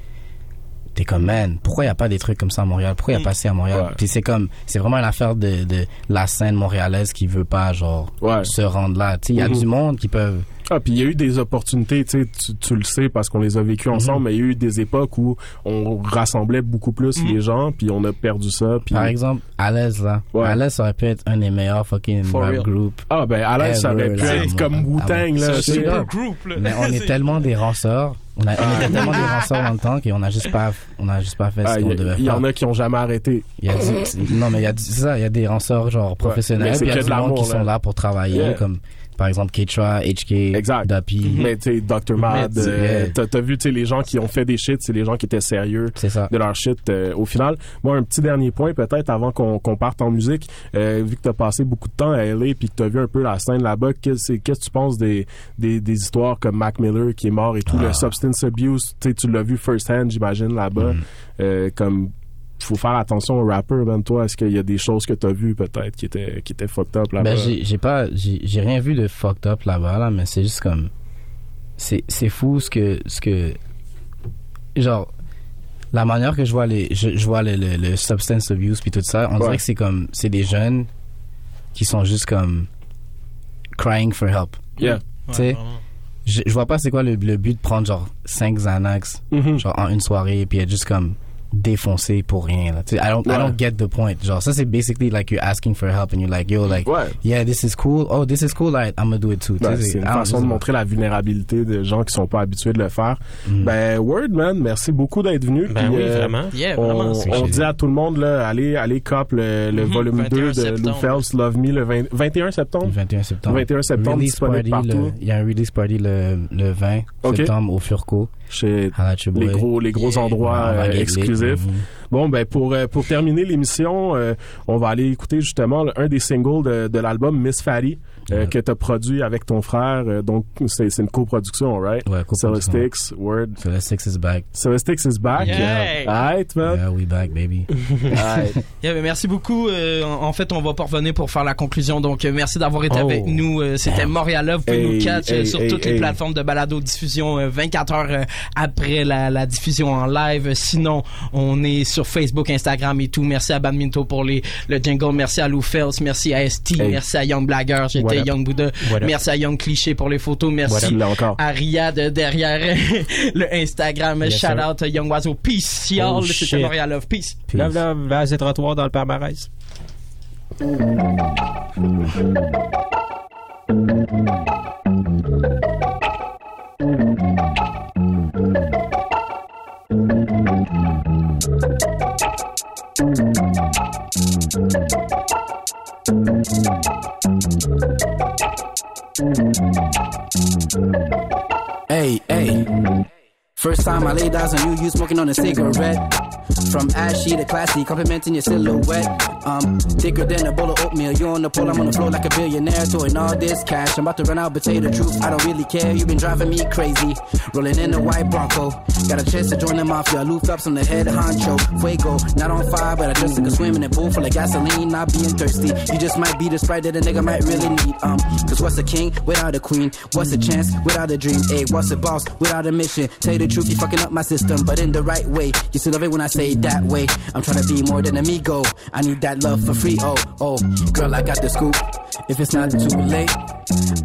t'es comme man, pourquoi y a pas des trucs comme ça à Montréal? Pourquoi y a pas ça à Montréal? Ouais. Puis c'est comme, c'est vraiment une affaire de, de la scène montréalaise qui veut pas genre Ouais. se rendre là. Tu sais, il y a Mhm. du monde qui peuvent. Ah, puis il y a eu des opportunités, tu sais, tu, tu le sais parce qu'on les a vécues ensemble, Mhm. mais il y a eu des époques où on rassemblait beaucoup plus les gens, puis on a perdu ça. Puis Par exemple, à l'aise là, Ouais. à l'aise ça aurait pu être un des meilleurs fucking For rap real. group. ah ben à l'aise ça aurait pu là, être comme Wu-Tang là. Super group, là. Mais on est tellement des ranceurs. On, a, on était tellement des ranceurs dans le temps qu'on a juste pas, on a juste pas fait Ah, ce Il qu'on y, devait il y faire. en a qui ont jamais arrêté. Il y a du- non, mais il y a du- ça, il y a des ranceurs genre professionnels, il y que a de du monde l'amour, qui sont là. là pour travailler, Yeah. comme par exemple Ketra, HK, Exact. Duppy. Mais tu sais, Dr. Mad, euh, t'as vu, tu sais, les gens qui ont fait des shit, c'est les gens qui étaient sérieux C'est ça. de leur shit euh, au final. Moi, un petit dernier point peut-être avant qu'on qu'on parte en musique. Euh, vu que t'as passé beaucoup de temps à LA puis que t'as vu un peu la scène là-bas, qu'est-ce qu'est-ce que tu penses des, des, des histoires comme Mac Miller qui est mort et tout, Ah. le substance abuse, tu sais, tu l'as vu first hand, j'imagine, là-bas. Mm. Euh, comme faut faire attention aux rappers, même toi. Est-ce qu'il y a des choses que t'as vues peut-être qui étaient qui étaient fucked up là-bas? Ben, j'ai pas, j'ai j'ai rien vu de fucked up là-bas, là, mais c'est juste comme, c'est c'est fou ce que, ce que, genre, la manière que je vois les, je, je vois le, le, le substance abuse puis tout ça, on Ouais. dirait que c'est comme, c'est des jeunes qui sont juste comme crying for help. Yeah. Tu sais, je, je vois pas c'est quoi le, le but de prendre genre 5 Xanax Mhm. genre en une soirée puis être juste comme défoncé pour rien là. I don't I Ouais. don't get the point. Genre ça c'est basically like you're asking for help and you're like yo like Ouais. yeah this is cool. Oh this is cool. Like, I'm gonna do it too. Ben, c'est une I façon de montrer la vulnérabilité de gens qui sont pas habitués de le faire. Mhm. Ben word man, merci beaucoup d'être venu. ben Puis, oui euh, vraiment Yeah, On, vraiment. on dit à tout le monde là, allez allez cop le, le Mhm, volume 21 2 de Lou. Phelps Love Me le 20 21 Le septembre. 21 septembre. 21 septembre, Release disponible party, partout. Il y a un release party le, le 20 Ok. septembre au Furco. Chez les gros les gros Yeah. endroits euh, get Bon, ben pour euh, terminer l'émission, euh, on va aller écouter justement un des singles de, de l'album Miss Fatty euh, que tu as produit avec ton frère. Euh, donc c'est c'est une coproduction, right? Ouais, coproduction. Celestics, Word. Celestics is back. Celestics is back? Yeah. Alright, man. Yeah, we back, baby. Alright. Yeah, ben, merci beaucoup. Euh, en fait, on va pas revenir pour faire la conclusion. Donc, euh, merci d'avoir été Oh. avec nous. Euh, C'était Montréal Love. Vous pouvez Hey, nous catch euh, hey, sur hey, toutes les plateformes de balado diffusion euh, 24 heures euh, après la, la diffusion en live. Sinon, on est sur Facebook, Instagram et tout. Merci à Badminto pour les le jingle. Merci à Lou Fels. Merci à ST. Hey. Merci à Young Blagger. J'étais up? Young up? Merci à Young Cliché pour les photos. Merci encore. à Riyad derrière le Instagram. Yes, Shout sir. out à Young Oiseau. Peace, y'all. Oh, C'était. Montréal Love. Peace. Love, love, vas y trottoir dans le palmarès. Hey, hey. First time I laid eyes on you, you smoking on a cigarette. From ashy to classy, complimenting your silhouette. Um, thicker than a bowl of oatmeal. You on the pole, I'm on the floor like a billionaire. Throwing all this cash, I'm about to run out, but tell you the truth, I don't really care. You've been driving me crazy. Rolling in a white Bronco. Got a chance to join the mafia. Looped up on the head honcho. Fuego, not on fire, but I just took a swim in a pool full of gasoline. Not being thirsty. You just might be the sprite that a nigga might really need. Um, cause what's a king without a queen? What's a chance without a dream? Hey, what's a boss without a mission? Tell you the truth, you fucking up my system, but in the right way. You still love it when I say that way. I'm trying to be more than amigo. I need that love for free. Oh, oh, girl, I got the scoop. If it's not too late,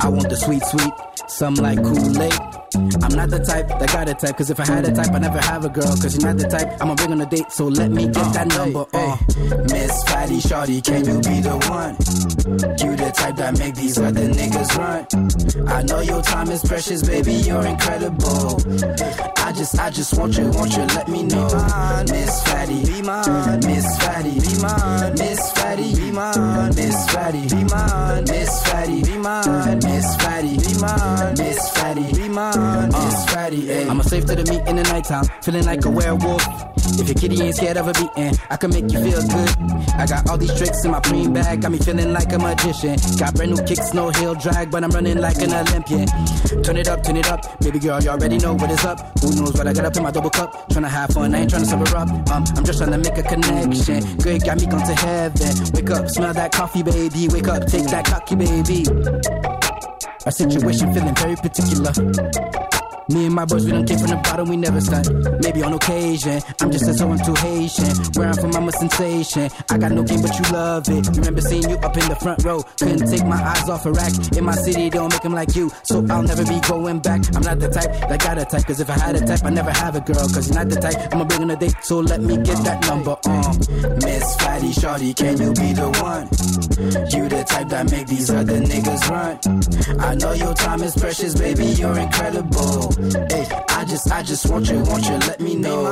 I want the sweet, sweet. Some like Kool-Aid. I'm not the type that got a type, cause if I had a type, I never have a girl, cause you're not the type. I'ma bring on a date, so let me get that number. Uh, Miss Fatty Shorty, can you be the one? You the type that make these other niggas run. I know your time is precious, baby, you're incredible. I just, I just want you, want you, let me know. Miss Fatty, be mine. Miss Fatty, be mine. Miss Fatty, be mine. Be mine. Miss Fatty, be mine. Miss Fatty, be mine. Miss Fatty, be mine. Miss Fatty. I'm a slave to the meat in the nighttime, feeling like a werewolf. If your kitty ain't scared of a beating, I can make you feel good. I got all these tricks in my preem bag, got me feeling like a magician. Got brand new kicks, no heel drag, but I'm running like an Olympian. Turn it up, turn it up, baby girl, you already know what is up. Who knows what I got up in my double cup? Tryna have fun, I ain't tryna sober up. Um, I'm just tryna make a connection. Good, got me gone to heaven. Wake up, smell that coffee, baby. Wake up, take that cocky, baby. Our situation feeling very particular. Me and my boys, we don't came from the bottom, we never stunt. Maybe on occasion, I'm just as so I'm too Haitian. Where I'm from, I'm a sensation. I got no game, but you love it. Remember seeing you up in the front row. Couldn't take my eyes off a rack. In my city, don't make them like you. So I'll never be going back. I'm not the type that got a type. Cause if I had a type, I never have a girl. Cause you're not the type, I'ma bring on a date. So let me get that number on. Miss Fatty Shorty, can you be the one? You the type that make these other niggas run. I know your time is precious, baby, you're incredible. Hey, I just, I just want you, want you, let me know.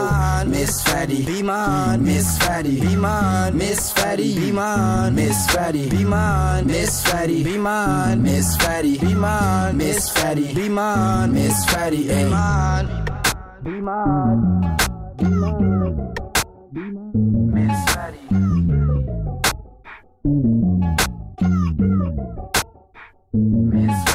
Miss Fatty, be mine. Miss Fatty, be mine. Miss Fatty, be mine. Miss Fatty, be mine. Miss Fatty, be mine. Miss Fatty, be mine. Miss Fatty, be mine. Miss Fatty. Be mine. Be mine. Be mine. Be mine. Miss Fatty. Miss Fatty,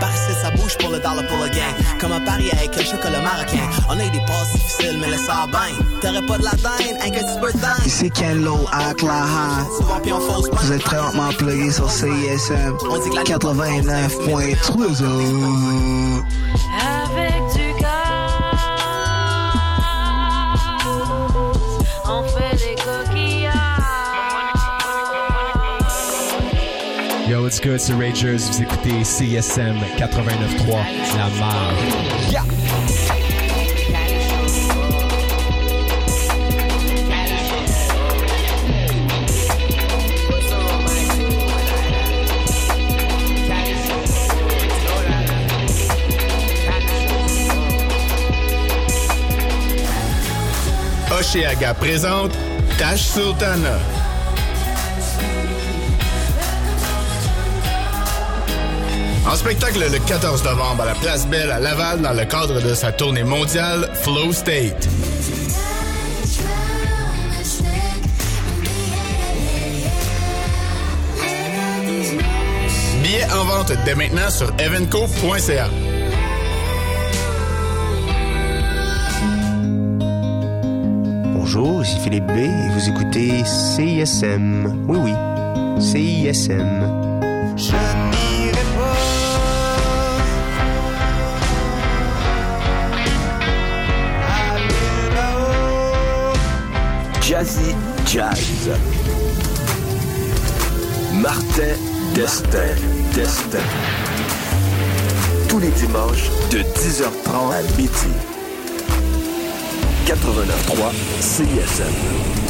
Par ici, ça bouge pour le dollar pour le gang. Comme un pari avec un chocolat marocain. On a eu des passes difficiles, mais laisse ça bien. T'aurais pas de la dinde, un que tu peux dingue. Ici Ken Lo à Claha. Souvent, puis on fausse pas. Vous êtes présentement plugué sur CISM 89.3. what's good, c'est Ragers. Vous écoutez CSM 89.3, la marre. Oceaga présente Tash Sultana. En spectacle le 14 novembre à la Place Belle à Laval dans le cadre de sa tournée mondiale Flow State. Billets en vente dès maintenant sur evenco.ca. Bonjour, ici Philippe B et vous écoutez CISM. Oui, oui, CISM. Je Jazzy Jazz. Martin Destin. Destin. Tous les dimanches de 10h30 à midi. 89.3 CISM.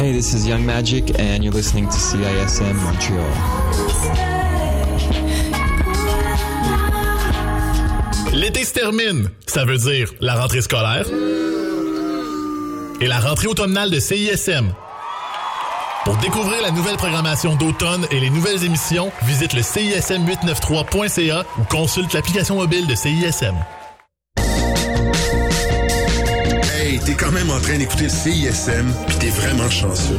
Hey, this is Young Magic, and you're listening to CISM Montreal. L'été se termine. Ça veut dire la rentrée scolaire et la rentrée automnale de CISM. Pour découvrir la nouvelle programmation d'automne et les nouvelles émissions, visite le CISM893.ca ou consulte l'application mobile de CISM. T'es quand même en train d'écouter le CISM, puis t'es vraiment chanceux.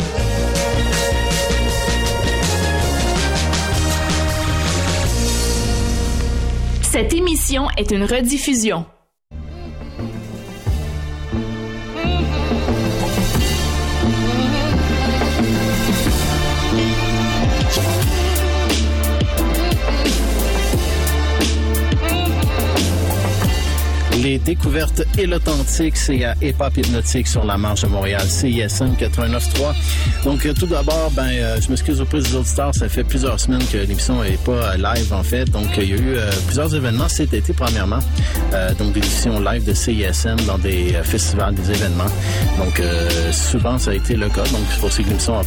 Cette émission est une rediffusion. Découverte et l'authentique, c'est à Hop Hypnotique sur la marche de Montréal, CISM 89.3. Donc, euh, tout d'abord, ben, euh, je m'excuse auprès des auditeurs, ça fait plusieurs semaines que l'émission n'est pas euh, live, en fait. Donc, il y a eu plusieurs événements cet été, premièrement. Donc, des émissions live de CISM dans des festivals, des événements. Donc, souvent, ça a été le cas. Donc, c'est pour ça que l'émission a